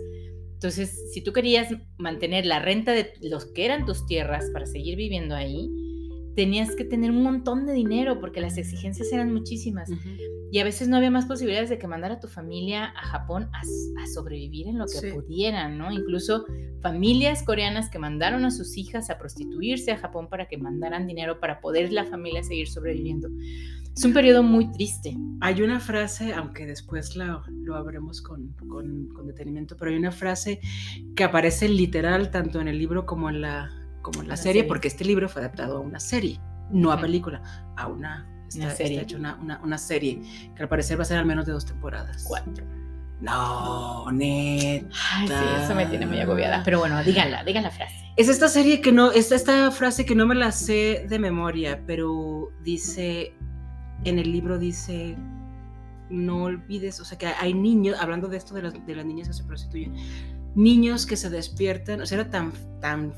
[SPEAKER 1] Entonces, si tú querías mantener la renta de los que eran tus tierras para seguir viviendo ahí, tenías que tener un montón de dinero porque las exigencias eran muchísimas.
[SPEAKER 2] Ujú.
[SPEAKER 1] Y a veces no había más posibilidades de que mandar a tu familia a Japón a, a sobrevivir en lo que
[SPEAKER 2] Sí.
[SPEAKER 1] pudieran, ¿no? Incluso familias coreanas que mandaron a sus hijas a prostituirse a Japón para que mandaran dinero para poder la familia seguir sobreviviendo. Es un periodo muy triste.
[SPEAKER 2] Hay una frase, aunque después la- lo habremos con, con- con detenimiento, pero hay una frase que aparece literal tanto en el libro como en la, como en la
[SPEAKER 1] La
[SPEAKER 2] serie,
[SPEAKER 1] serie.
[SPEAKER 2] porque este libro fue adaptado a una serie, no a película, a una, está,
[SPEAKER 1] Una
[SPEAKER 2] está
[SPEAKER 1] serie.
[SPEAKER 2] hecha una, una- una serie, que al parecer va a ser al menos de dos temporadas.
[SPEAKER 1] Cuatro.
[SPEAKER 2] No, net.
[SPEAKER 1] Ay, sí, eso me tiene muy agobiada. Pero bueno, díganla, digan la frase.
[SPEAKER 2] Es esta serie que no, es esta frase que no me la sé de memoria, pero dice, en el libro dice, no olvides, o sea que hay niños, hablando de esto de las, de las niñas que se prostituyen, niños que se despiertan, o sea, era tan, tan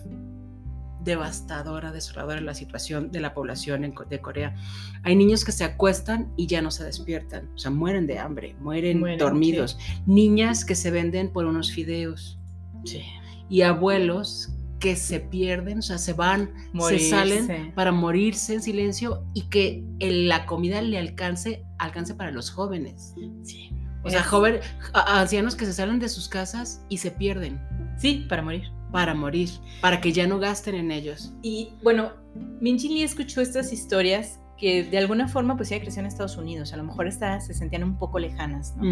[SPEAKER 2] devastadora, desoladora la situación de la población en de Corea. Hay niños que se acuestan y ya no se despiertan, o sea, mueren de hambre, mueren,
[SPEAKER 1] Mueren,
[SPEAKER 2] dormidos. Niñas que se venden por unos fideos
[SPEAKER 1] Sí.
[SPEAKER 2] y abuelos que se pierden, o sea, se van, se salen para morirse en silencio y que el- la comida le alcance, alcance para los jóvenes.
[SPEAKER 1] Sí.
[SPEAKER 2] O sea, joven, ancianos que se salen de sus casas y se pierden
[SPEAKER 1] Sí, para morir.
[SPEAKER 2] Para morir, para que ya no gasten en ellos.
[SPEAKER 1] Y bueno, Minji Lee escuchó estas historias que de alguna forma pues ella creció en Estados Unidos, a lo mejor estas se sentían un poco lejanas, ¿no?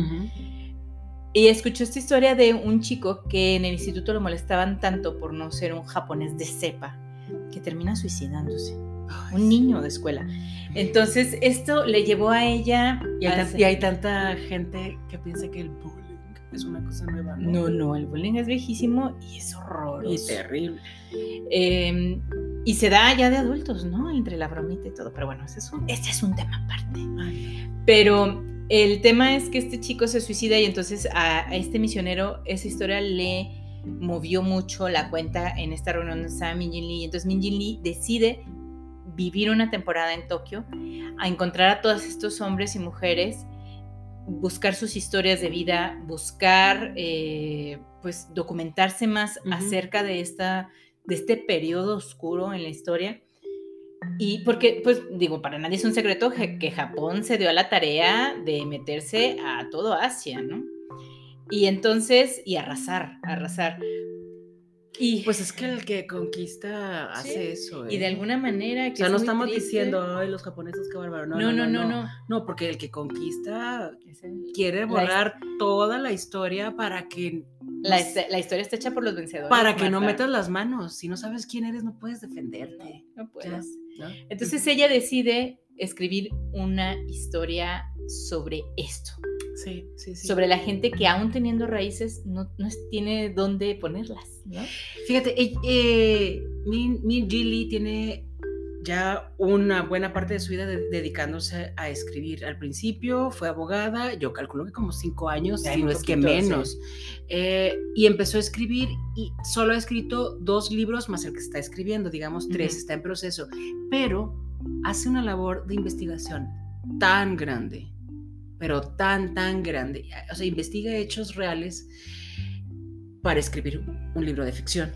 [SPEAKER 1] Y escuchó esta historia de un chico que en el instituto lo molestaban tanto por no ser un japonés de cepa, que termina suicidándose,
[SPEAKER 2] Ay,
[SPEAKER 1] un niño de escuela. Entonces esto le llevó a ella...
[SPEAKER 2] Y hay,
[SPEAKER 1] a
[SPEAKER 2] tan- y hay tanta gente que piensa que el bullying es una cosa nueva.
[SPEAKER 1] No, no, el bullying es viejísimo y es
[SPEAKER 2] Y
[SPEAKER 1] horroroso.
[SPEAKER 2] terrible.
[SPEAKER 1] Eh, y se da ya de adultos, ¿no? Entre la bromita y todo. Pero bueno, ese es un, ese es un tema aparte. Pero el tema es que este chico se suicida y entonces a, a este misionero esa historia le movió mucho la cuenta en esta reunión donde estaba Minjin Lee. Y entonces Minjin Lee decide vivir una temporada en Tokio, a encontrar a todos estos hombres y mujeres, buscar sus historias de vida, buscar, eh, pues, documentarse más acerca de, esta, de este periodo oscuro en la historia. Y porque, pues, digo, para nadie es un secreto que Japón se dio a la tarea de meterse a todo Asia, ¿no? Y entonces, y arrasar, arrasar. Y,
[SPEAKER 2] Pues es que el que conquista hace
[SPEAKER 1] Sí,
[SPEAKER 2] eso.
[SPEAKER 1] y de
[SPEAKER 2] ¿eh?
[SPEAKER 1] alguna manera...
[SPEAKER 2] O
[SPEAKER 1] Que
[SPEAKER 2] sea,
[SPEAKER 1] es
[SPEAKER 2] no estamos
[SPEAKER 1] triste-
[SPEAKER 2] diciendo, ay, los japoneses, qué bárbaro. No,
[SPEAKER 1] No, no, no, no.
[SPEAKER 2] No, porque el que conquista
[SPEAKER 1] el-
[SPEAKER 2] quiere
[SPEAKER 1] La
[SPEAKER 2] borrar toda la historia para que,
[SPEAKER 1] La, hist- la historia está hecha por los vencedores.
[SPEAKER 2] para que no metas las manos. Si no sabes quién eres, no puedes defenderte.
[SPEAKER 1] No, puedes. Entonces ella decide escribir una historia sobre esto,
[SPEAKER 2] sí, sí, sí.
[SPEAKER 1] sobre la gente que aún teniendo raíces no, no tiene dónde ponerlas, ¿no?
[SPEAKER 2] Fíjate, eh, eh, Min Ji Lee tiene ya una buena parte de su vida de- dedicándose a escribir. Al principio fue abogada, yo calculo que como cinco años, si no es que
[SPEAKER 1] sí.
[SPEAKER 2] menos. Eh, y empezó a escribir y solo ha escrito dos libros más el que está escribiendo, digamos tres,
[SPEAKER 1] Ujú.
[SPEAKER 2] está en proceso. Pero hace una labor de investigación tan grande, pero tan, tan grande. O sea, investiga hechos reales para escribir un libro de ficción.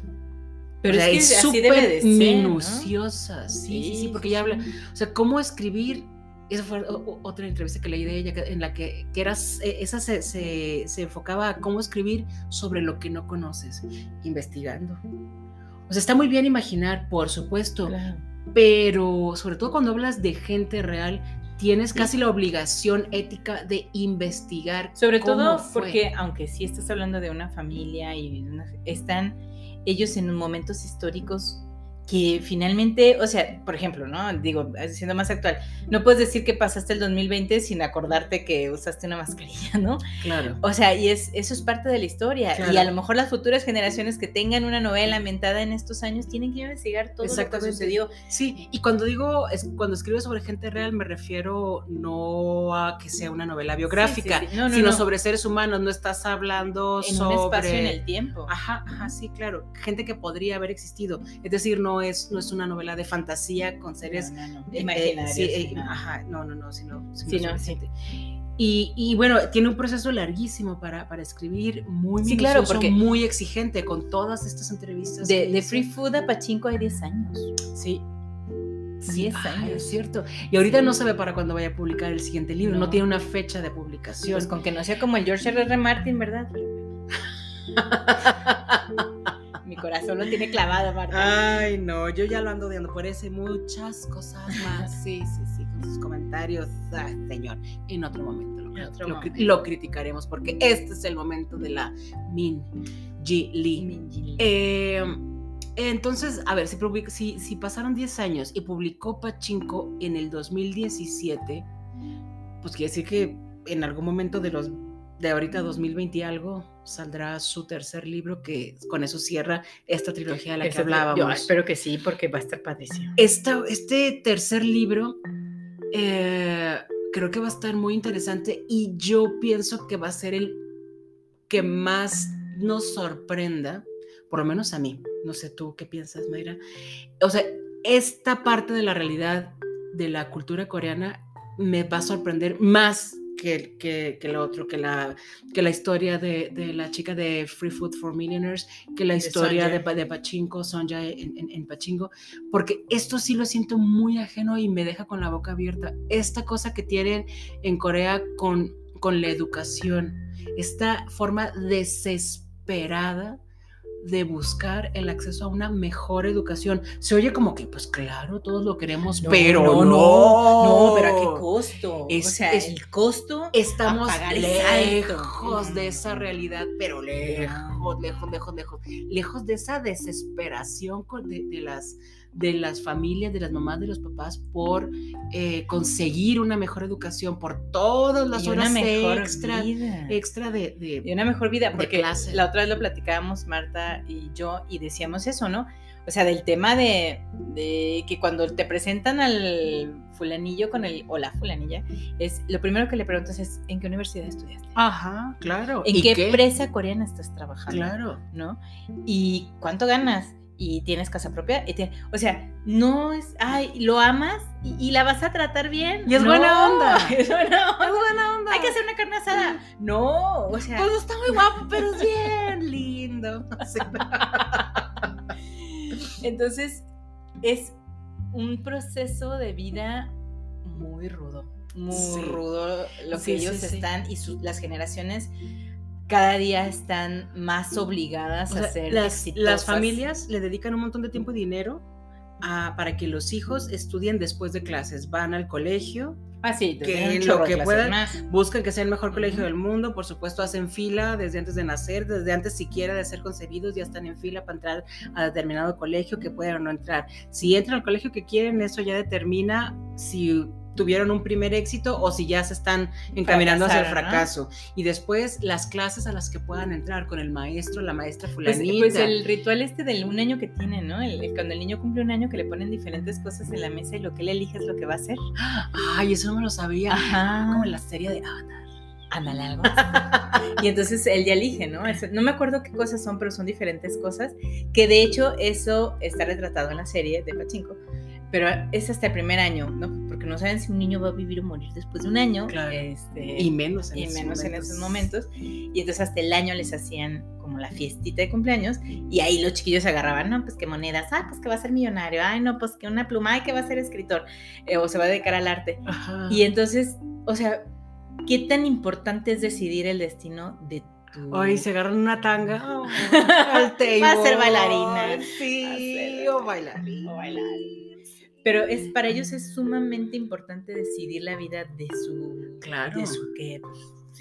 [SPEAKER 1] Pero
[SPEAKER 2] O sea,
[SPEAKER 1] es
[SPEAKER 2] súper
[SPEAKER 1] ser, ¿no?
[SPEAKER 2] minuciosa, sí, sí, sí, porque ella habla, o sea, cómo escribir, esa fue otra entrevista que leí de ella, en la que, que era, eh, esa se, se- se enfocaba a cómo escribir sobre lo que no conoces, investigando. O sea, está muy bien imaginar, por supuesto,
[SPEAKER 1] Claro.
[SPEAKER 2] pero sobre todo cuando hablas de gente real, tienes casi la obligación ética de investigar.
[SPEAKER 1] Sobre
[SPEAKER 2] cómo
[SPEAKER 1] todo
[SPEAKER 2] fue.
[SPEAKER 1] porque, aunque sí estás hablando de una familia y una- están ellos en momentos históricos que finalmente, o sea, por ejemplo, ¿no? Digo, siendo más actual, no puedes decir que pasaste el 2020 sin acordarte que usaste una mascarilla, ¿no?
[SPEAKER 2] Claro.
[SPEAKER 1] O sea, y es, eso es parte de la historia.
[SPEAKER 2] Claro.
[SPEAKER 1] Y a lo mejor las futuras generaciones que tengan una novela ambientada en estos años tienen que investigar todo lo que sucedió.
[SPEAKER 2] Sí, y cuando digo, es, cuando escribo sobre gente real, me refiero no a que sea una novela biográfica,
[SPEAKER 1] Sí, sí, sí. No, no,
[SPEAKER 2] sino
[SPEAKER 1] no.
[SPEAKER 2] sobre seres humanos, no estás hablando
[SPEAKER 1] En
[SPEAKER 2] sobre...
[SPEAKER 1] un espacio en el tiempo.
[SPEAKER 2] Ajá, ajá, sí, claro, gente que podría haber existido. Es decir, no es, no es una novela de fantasía con seres
[SPEAKER 1] No, no, no.
[SPEAKER 2] eh,
[SPEAKER 1] Imaginarios,
[SPEAKER 2] sí, eh,
[SPEAKER 1] no.
[SPEAKER 2] Ajá, no, no, no, sino, sino
[SPEAKER 1] Sí.
[SPEAKER 2] Y, y bueno, tiene un proceso larguísimo para, para escribir, muy
[SPEAKER 1] Sí, claro, porque-
[SPEAKER 2] muy exigente, con todas estas entrevistas.
[SPEAKER 1] De, de. Free Food a Pachinko hay 10 años.
[SPEAKER 2] Sí.
[SPEAKER 1] 10
[SPEAKER 2] Ay,
[SPEAKER 1] años.
[SPEAKER 2] es cierto. Y ahorita
[SPEAKER 1] Sí.
[SPEAKER 2] no sabe para cuándo vaya a publicar el siguiente libro, no,
[SPEAKER 1] No.
[SPEAKER 2] tiene una fecha de publicación.
[SPEAKER 1] Pues con que no sea como el George R. R. Martin, ¿verdad? (laughs) Mi corazón lo tiene clavado, Marta.
[SPEAKER 2] Ay, no, yo ya lo ando odiando por eso y muchas cosas más. Sí, sí, sí, con sus comentarios. Ay, señor, en otro momento lo,
[SPEAKER 1] En otro
[SPEAKER 2] lo cri-
[SPEAKER 1] momento.
[SPEAKER 2] lo criticaremos porque este es el momento de la Min Ji Lee.
[SPEAKER 1] Minji.
[SPEAKER 2] Eh, entonces, a ver, si, si pasaron 10 años y publicó Pachinko en el 2017, pues quiere decir que en algún momento de los de ahorita 2020 y algo saldrá su tercer libro que con eso cierra esta trilogía de la que hablábamos.
[SPEAKER 1] Yo espero que sí, porque va a estar padrísimo.
[SPEAKER 2] Esta- este tercer libro eh, creo que va a estar muy interesante y yo pienso que va a ser el que más nos sorprenda, por lo menos a mí. No sé tú qué piensas, Mayra. O sea, esta parte de la realidad de la cultura coreana me va a sorprender más que, que, que lo otro, que la, que la historia de, de la chica de Free Food for Millionaires, que la
[SPEAKER 1] De
[SPEAKER 2] historia de. Pa- de Pachinko, Sonja en, en, en Pachinko, porque esto sí lo siento muy ajeno y me deja con la boca abierta. Esta cosa que tienen en Corea con, con la educación, esta forma desesperada de buscar el acceso a una mejor educación. Se oye como que, pues claro, todos lo queremos, pero no,
[SPEAKER 1] no, pero ¿a qué costo?
[SPEAKER 2] Es-
[SPEAKER 1] o sea,
[SPEAKER 2] es-
[SPEAKER 1] el costo
[SPEAKER 2] Estamos
[SPEAKER 1] a alto.
[SPEAKER 2] lejos de
[SPEAKER 1] No.
[SPEAKER 2] esa realidad, pero lejos, lejos, lejos, lejos, lejos de esa desesperación de las, de las familias, de las mamás, de los papás por eh, conseguir una mejor educación, por todas las
[SPEAKER 1] y una
[SPEAKER 2] horas
[SPEAKER 1] mejor
[SPEAKER 2] extra,
[SPEAKER 1] vida.
[SPEAKER 2] extra de, de-
[SPEAKER 1] Y una mejor vida, porque
[SPEAKER 2] clase.
[SPEAKER 1] la otra vez lo platicábamos Marta y yo y decíamos eso, ¿no? O sea, del tema de, de que cuando te presentan al fulanillo con el, o la fulanilla, es lo primero que le preguntas es, ¿en qué universidad estudiaste?
[SPEAKER 2] Ajá, claro.
[SPEAKER 1] ¿En
[SPEAKER 2] ¿Y
[SPEAKER 1] qué, empresa coreana estás trabajando?
[SPEAKER 2] Claro.
[SPEAKER 1] ¿no? ¿Y cuánto ganas? Y tienes casa propia. y tiene- o sea, no es, ay, lo amas y, y la vas a tratar bien.
[SPEAKER 2] Y es
[SPEAKER 1] No,
[SPEAKER 2] buena onda. (laughs)
[SPEAKER 1] Es buena onda.
[SPEAKER 2] Es buena onda.
[SPEAKER 1] Hay que hacer una carne asada. No, o sea,
[SPEAKER 2] Pues está muy guapo, pero es bien lindo. (laughs)
[SPEAKER 1] Entonces es un proceso de vida muy rudo. Muy
[SPEAKER 2] Sí.
[SPEAKER 1] rudo lo que
[SPEAKER 2] sí,
[SPEAKER 1] ellos
[SPEAKER 2] sí.
[SPEAKER 1] están y su- las generaciones cada día están más obligadas
[SPEAKER 2] O sea,
[SPEAKER 1] a ser
[SPEAKER 2] las, las
[SPEAKER 1] exitosas.
[SPEAKER 2] familias le dedican un montón de tiempo y dinero a- para que los hijos estudien después de clases. Van al colegio,
[SPEAKER 1] Ah, sí,
[SPEAKER 2] que lo que puedan, buscan que sea el mejor colegio
[SPEAKER 1] Ujú.
[SPEAKER 2] del mundo. Por supuesto, hacen fila desde antes de nacer, desde antes siquiera de ser concebidos, ya están en fila para entrar a determinado colegio que puedan o no entrar. Si entran al colegio que quieren, eso ya determina si tuvieron un primer éxito o si ya se están encaminando hacia el
[SPEAKER 1] Fracasaron, ¿no?
[SPEAKER 2] fracaso. Y después las clases a las que puedan entrar con el maestro, la maestra
[SPEAKER 1] Pues,
[SPEAKER 2] fulanita.
[SPEAKER 1] pues el ritual este del un año que tiene, ¿no? El, el- cuando el niño cumple un año que le ponen diferentes cosas en la mesa y lo que él elige es lo que va a hacer.
[SPEAKER 2] Ay, eso no me lo sabía.
[SPEAKER 1] Ajá.
[SPEAKER 2] Como en la serie de Avatar.
[SPEAKER 1] Ándale, algo y entonces él ya elige, ¿no? No me acuerdo qué cosas son, pero son diferentes cosas. Que de hecho eso está retratado en la serie de Pachinko. Pero es hasta el primer año, ¿no? Porque no saben si un niño va a vivir o morir después de un año.
[SPEAKER 2] Claro.
[SPEAKER 1] Este,
[SPEAKER 2] Y menos en,
[SPEAKER 1] y
[SPEAKER 2] esos
[SPEAKER 1] menos en esos momentos. Y entonces hasta el año les hacían como la fiestita de cumpleaños y ahí los chiquillos se agarraban, no, pues que monedas, ah, pues que va a ser millonario, ay, no, pues que una pluma, ay, que va a ser escritor, eh, o se va a dedicar al arte.
[SPEAKER 2] Ajá.
[SPEAKER 1] Y entonces, o sea, ¿qué tan importante es decidir el destino de tu...
[SPEAKER 2] Ay, se agarran una tanga (laughs) oh, al.
[SPEAKER 1] Va a ser bailarina.
[SPEAKER 2] Sí,
[SPEAKER 1] Va a ser-
[SPEAKER 2] o bailarín.
[SPEAKER 1] o bailarín. Pero es, para ellos es sumamente importante decidir la vida de su...
[SPEAKER 2] Claro.
[SPEAKER 1] De su que...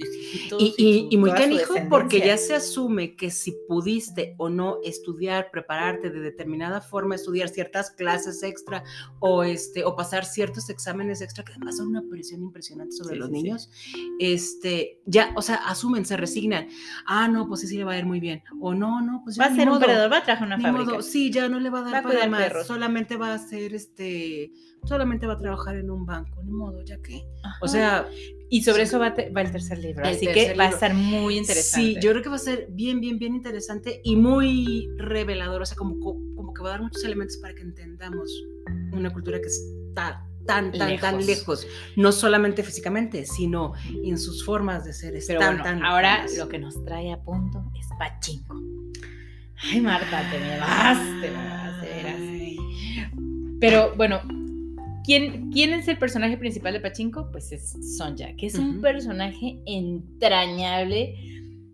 [SPEAKER 1] hijitos
[SPEAKER 2] Y, y- y muy canijo porque ya se asume que si pudiste o no estudiar, prepararte de determinada forma, estudiar ciertas clases extra o este o pasar ciertos exámenes extra que además son una presión impresionante sobre
[SPEAKER 1] Sí,
[SPEAKER 2] los
[SPEAKER 1] sí, sí.
[SPEAKER 2] niños, este ya, o sea, asumen, se resignan. Ah, no, pues sí, sí le va a ir muy bien. O no, no, pues ya
[SPEAKER 1] Va a ser un
[SPEAKER 2] modo.
[SPEAKER 1] perdedor, va a trabajar en una fábrica.
[SPEAKER 2] modo, sí, ya no le va a dar
[SPEAKER 1] Va
[SPEAKER 2] para más,
[SPEAKER 1] perros.
[SPEAKER 2] solamente va a ser este, solamente va a trabajar en un banco, ni modo, ya que.
[SPEAKER 1] Ajá.
[SPEAKER 2] O sea,
[SPEAKER 1] y sobre eso va, te- va el tercer libro.
[SPEAKER 2] El
[SPEAKER 1] así que va a estar muy interesante.
[SPEAKER 2] Sí, yo creo que va a ser bien, bien, bien interesante y muy revelador, o sea, como, co- como que va a dar muchos elementos para que entendamos una cultura que está tan, tan, tan
[SPEAKER 1] Lejos.
[SPEAKER 2] no solamente físicamente, sino en sus formas de ser,
[SPEAKER 1] Pero
[SPEAKER 2] están
[SPEAKER 1] bueno,
[SPEAKER 2] tan
[SPEAKER 1] ahora lo que nos trae a punto es Pachinko. Ay, Marta, te me vas, te me vas, de veras. Pero bueno, ¿quién, ¿quién es el personaje principal de Pachinko? Pues es Sonja, que es un personaje entrañable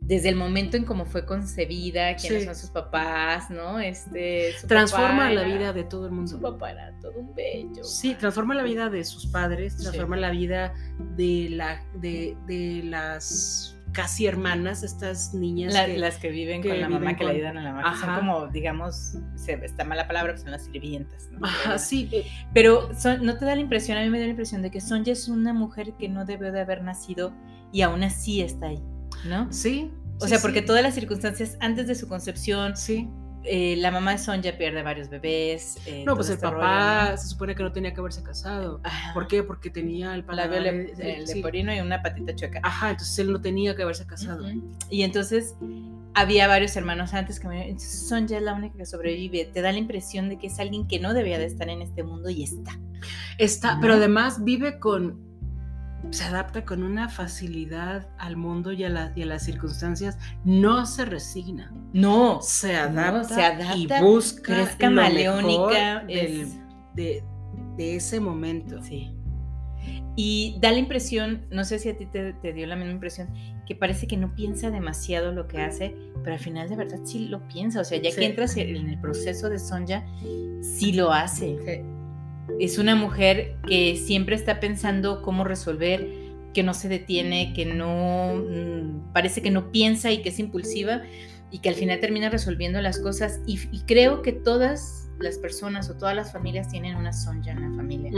[SPEAKER 1] desde el momento en cómo fue concebida, quiénes son sus papás, ¿no? Este,
[SPEAKER 2] transforma la vida de todo el mundo.
[SPEAKER 1] Su papá era todo un bello.
[SPEAKER 2] Sí, transforma la vida de sus padres, transforma la vida de, la, de, de las casi hermanas, estas niñas.
[SPEAKER 1] las que viven con la mamá, que le ayudan a la mamá. Son como, digamos, se, está mala palabra, son las sirvientas. ¿no?
[SPEAKER 2] Ajá, sí. Eh,
[SPEAKER 1] pero no te da la impresión, a mí me da la impresión de que Sonja es una mujer que no debió de haber nacido y aún así está ahí. ¿no?
[SPEAKER 2] Sí.
[SPEAKER 1] O sea, porque todas las circunstancias antes de su concepción,
[SPEAKER 2] sí.
[SPEAKER 1] Eh, la mamá de Sonja pierde varios bebés.
[SPEAKER 2] Eh, no, pues el este papá se supone que no tenía que haberse casado. ¿Por qué? Porque tenía el
[SPEAKER 1] paladar de, porino y una patita chueca.
[SPEAKER 2] Ajá, entonces él no tenía que haberse casado.
[SPEAKER 1] Y entonces había varios hermanos antes que me... Entonces Sonja es la única que sobrevive. Te da la impresión de que es alguien que no debía de estar en este mundo y está.
[SPEAKER 2] Está, pero además vive con se adapta con una facilidad al mundo y a, las circunstancias, no se resigna.
[SPEAKER 1] No,
[SPEAKER 2] se adapta, y busca
[SPEAKER 1] es camaleónica
[SPEAKER 2] de, ese momento.
[SPEAKER 1] Sí. Y da la impresión, no sé si a ti te, dio la misma impresión, que parece que no piensa demasiado lo que hace, pero al final de verdad sí lo piensa. O sea, ya que entras en el proceso de Sonja, sí lo hace. Sí es una mujer que siempre está pensando cómo resolver, que no se detiene, que no mm, parece que no piensa y que es impulsiva y que al final termina resolviendo las cosas. Y, creo que todas las personas o todas las familias tienen una sonja en la familia,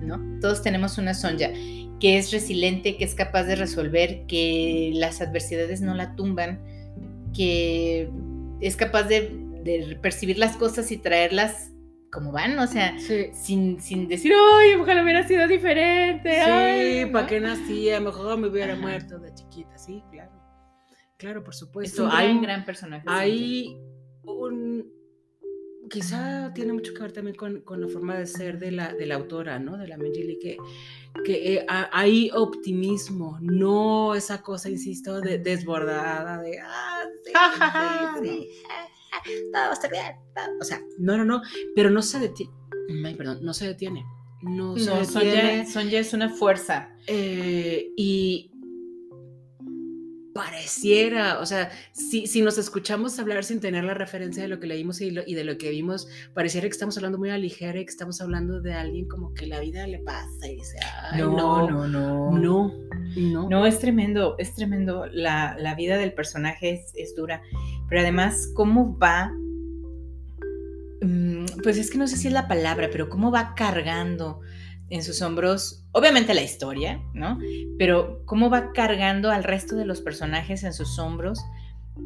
[SPEAKER 1] ¿no? Todos tenemos una sonja que es resiliente, que es capaz de resolver, que las adversidades no la tumban, que es capaz de, de percibir las cosas y traerlas como van, o sea, sin, sin decir, ay, ojalá hubiera sido diferente.
[SPEAKER 2] Sí, ¿para qué nacía? Mejor me hubiera muerto de chiquita, sí, claro. Claro, por supuesto.
[SPEAKER 1] Es un hay, gran, personaje.
[SPEAKER 2] Hay un... Quizá tiene mucho que ver también con, la forma de ser de la, de la autora, ¿no? De la Mengili, que, que eh, hay optimismo, no esa cosa, insisto, de, desbordada, de, ah, sí, (laughs) sí, todo va a estar bien. O sea, no, no, no, pero no se detiene. Ay, perdón, no se detiene. No, se detiene.
[SPEAKER 1] Sonja, es una fuerza.
[SPEAKER 2] Eh, y pareciera, o sea, si, si, nos escuchamos hablar sin tener la referencia de lo que leímos y, de lo que vimos, pareciera que estamos hablando muy a ligera y que estamos hablando de alguien como que la vida le pasa y dice, no, no, no, no, no.
[SPEAKER 1] No, es tremendo, es tremendo. La, la vida del personaje es, es dura pero además cómo va, mm, pues es que no sé si es la palabra, pero cómo va cargando en sus hombros, obviamente la historia, ¿no? Pero cómo va cargando al resto de los personajes en sus hombros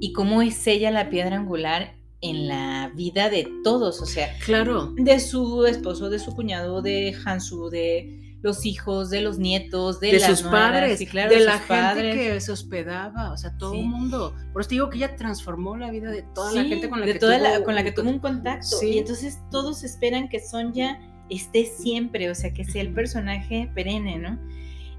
[SPEAKER 1] y cómo es ella la piedra angular en la vida de todos, o sea,
[SPEAKER 2] claro,
[SPEAKER 1] de su esposo, de su cuñado, de Hansu, de los hijos, de los nietos, de,
[SPEAKER 2] sus padres, de, la gente que se hospedaba, o sea, todo el mundo. Por eso digo que ella transformó la vida de toda la gente con la que
[SPEAKER 1] tuvo, con la que tuvo un contacto. Y entonces todos esperan que Sonja esté siempre, o sea, que sea el personaje perenne, ¿no?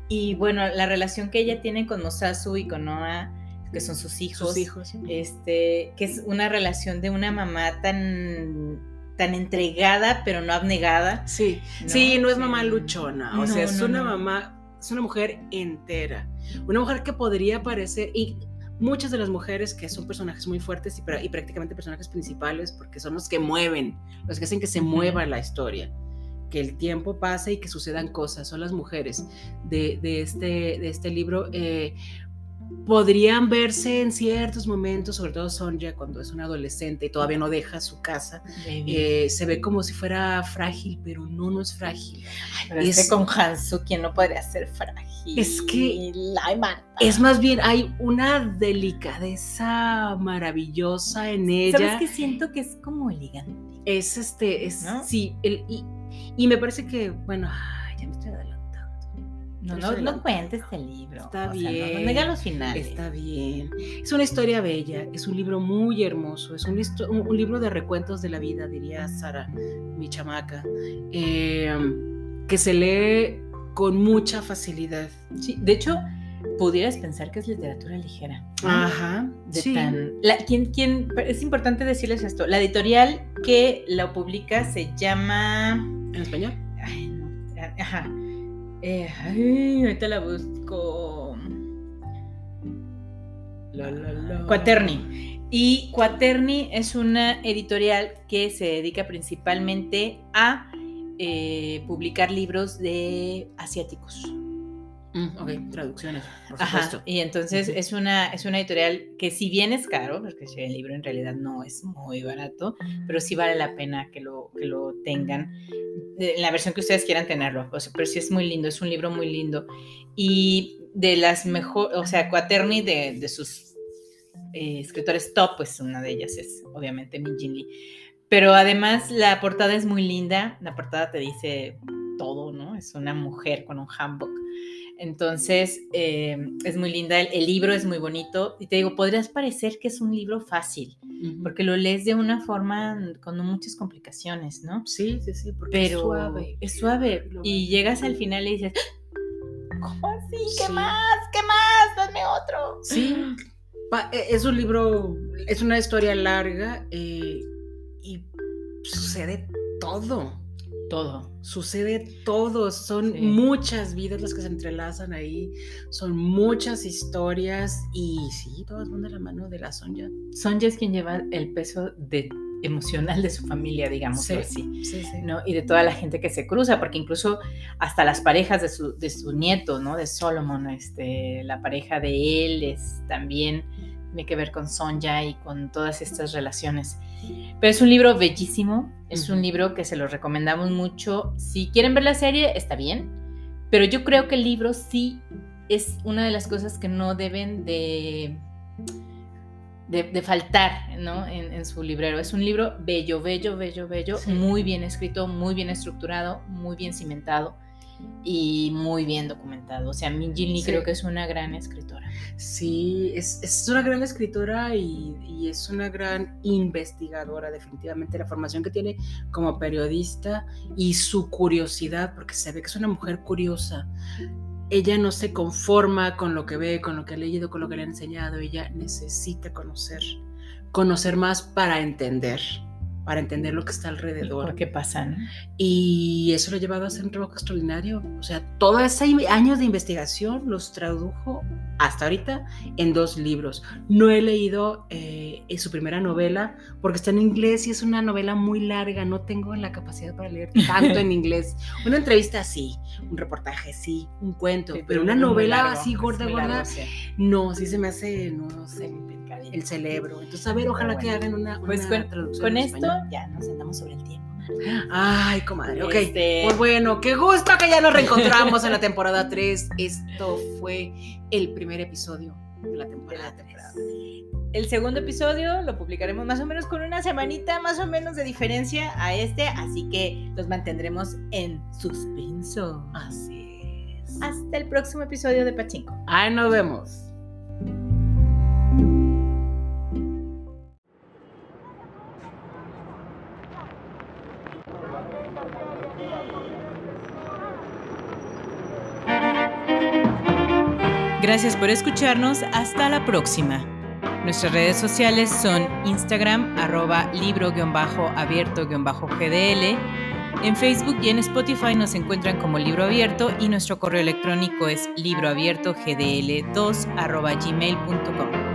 [SPEAKER 1] Y bueno, la relación que ella tiene con Mosasu y con Noah, que son sus hijos,
[SPEAKER 2] sus hijos
[SPEAKER 1] este, que es una relación de una mamá tan tan entregada, pero no abnegada.
[SPEAKER 2] Sí, sí, no es mamá luchona, o sea, es una mamá, es una mujer entera, una mujer que podría parecer, y muchas de las mujeres que son personajes muy fuertes y, y prácticamente personajes principales, porque son los que mueven, los que hacen que se mueva la historia que el tiempo pase y que sucedan cosas, son las mujeres de, de este, de este libro. Eh, podrían verse en ciertos momentos, sobre todo Sonja cuando es una adolescente y todavía no deja su casa, eh, se ve como si fuera frágil, pero no, no es frágil.
[SPEAKER 1] pero es, que con Hansu, ¿quién no podría ser frágil?
[SPEAKER 2] Es que es más bien, hay una delicadeza maravillosa en ella.
[SPEAKER 1] ¿Sabes que siento que es como elegante?
[SPEAKER 2] Es este, es, sí, el, y, y me parece que, bueno, ya me estoy adelantando
[SPEAKER 1] no, no, no cuentes este libro.
[SPEAKER 2] Está bien.
[SPEAKER 1] no, los finales.
[SPEAKER 2] Está bien. Es una historia bella, es un libro muy hermoso, es un, un, libro de recuentos de la vida, diría Sara, mi chamaca, em, que se lee con mucha facilidad.
[SPEAKER 1] Sí, de hecho, pudieras pensar que es literatura ligera.
[SPEAKER 2] Ajá.
[SPEAKER 1] sí. ¿quién, quién, es importante decirles esto. La editorial que la publica se llama.
[SPEAKER 2] ¿En español?
[SPEAKER 1] Ajá. Eh, ay, ahorita la busco.
[SPEAKER 2] La, la, la.
[SPEAKER 1] Quaterni. Y Quaterni es una editorial que se dedica principalmente a eh, publicar libros de asiáticos.
[SPEAKER 2] Mm, ok, traducciones, por
[SPEAKER 1] Ajá,
[SPEAKER 2] supuesto.
[SPEAKER 1] y entonces es una, es una editorial que si bien es caro, porque el libro en realidad no es muy barato, pero sí vale la pena que lo, que lo tengan, en la versión que ustedes quieran tenerlo, o sea, pero sí es muy lindo, es un libro muy lindo. Y de las mejor, o sea, Quaterni de, de sus eh, escritores top, pues una de ellas es obviamente Min Jin Lee. Pero además la portada es muy linda, la portada te dice todo, ¿no? Es una mujer con un hanbok. Entonces, eh, es muy linda, el, el libro es muy bonito y te digo, podrías parecer que es un libro fácil, porque lo lees de una forma con no muchas complicaciones, ¿no?
[SPEAKER 2] Sí, sí, sí, porque
[SPEAKER 1] Pero
[SPEAKER 2] es suave.
[SPEAKER 1] es suave
[SPEAKER 2] Lo
[SPEAKER 1] y llegas al final y dices, ¿cómo así? ¿Qué
[SPEAKER 2] Sí.
[SPEAKER 1] más? ¿Qué más? Dame otro.
[SPEAKER 2] Sí, pa- e- es un libro, es una historia larga eh, y sucede todo,
[SPEAKER 1] Todo.
[SPEAKER 2] sucede todo, son
[SPEAKER 1] Sí.
[SPEAKER 2] muchas vidas las que se entrelazan ahí, son muchas historias y sí, todas van de la mano de la Sonja.
[SPEAKER 1] Sonja es quien lleva el peso de, emocional de su familia, digamos
[SPEAKER 2] Sí.
[SPEAKER 1] así.
[SPEAKER 2] Sí, sí.
[SPEAKER 1] ¿no? Y de toda la gente que se cruza, porque incluso hasta las parejas de su, de su nieto, ¿no? De Solomon, este, la pareja de él es también, tiene que ver con Sonja y con todas estas relaciones. Pero es un libro bellísimo, es un libro que se lo recomendamos mucho. Si quieren ver la serie, está bien, pero yo creo que el libro sí es una de las cosas que no deben de... De, de faltar ¿no? en, en su librero. Es un libro bello, bello, bello, bello,
[SPEAKER 2] Sí.
[SPEAKER 1] muy bien escrito, muy bien estructurado, muy bien cimentado y muy bien documentado. O sea, Min Jin Lee
[SPEAKER 2] Sí.
[SPEAKER 1] creo que es una gran escritora.
[SPEAKER 2] Sí, es, es una gran escritora y, y es una gran investigadora, definitivamente. La formación que tiene como periodista y su curiosidad, porque se ve que es una mujer curiosa. Ella no se conforma con lo que ve, con lo que ha leído, con lo que le han enseñado. Ella necesita conocer, conocer más para entender, para entender lo que está alrededor.
[SPEAKER 1] ¿Por qué pasa? no?
[SPEAKER 2] Y eso lo ha llevado a hacer un trabajo extraordinario. O sea, todos esos años de investigación los tradujo hasta ahorita en dos libros. No he leído eh, su primera novela porque está en inglés y es una novela muy larga. No tengo la capacidad para leer (laughs) tanto en inglés. Una entrevista sí, un reportaje sí, un cuento,
[SPEAKER 1] Sí,
[SPEAKER 2] pero una novela
[SPEAKER 1] largo,
[SPEAKER 2] así gorda, gorda,
[SPEAKER 1] largo, sí.
[SPEAKER 2] no, sí se me hace, no sé, el cerebro. Entonces, a ver, ojalá que
[SPEAKER 1] bueno.
[SPEAKER 2] hagan una,
[SPEAKER 1] Pues
[SPEAKER 2] una
[SPEAKER 1] con,
[SPEAKER 2] traducción
[SPEAKER 1] con esto
[SPEAKER 2] español.
[SPEAKER 1] ya nos andamos sobre el tiempo.
[SPEAKER 2] Ay, comadre, ok.
[SPEAKER 1] Este-
[SPEAKER 2] Pues bueno, qué gusto que ya nos reencontramos en la temporada 3. Esto fue el primer episodio de la temporada 3.
[SPEAKER 1] El segundo episodio lo publicaremos más o menos con una semanita más o menos de diferencia a este, así que los mantendremos en suspenso.
[SPEAKER 2] Así es.
[SPEAKER 1] Hasta el próximo episodio de Pachinko.
[SPEAKER 2] Ay, nos vemos.
[SPEAKER 1] Gracias por escucharnos. Hasta la próxima. Nuestras redes sociales son Instagram, arroba libro-abierto-gdl. En Facebook y en Spotify nos encuentran como Libro Abierto y nuestro correo electrónico es libroabiertogdl2 arroba gmail.com.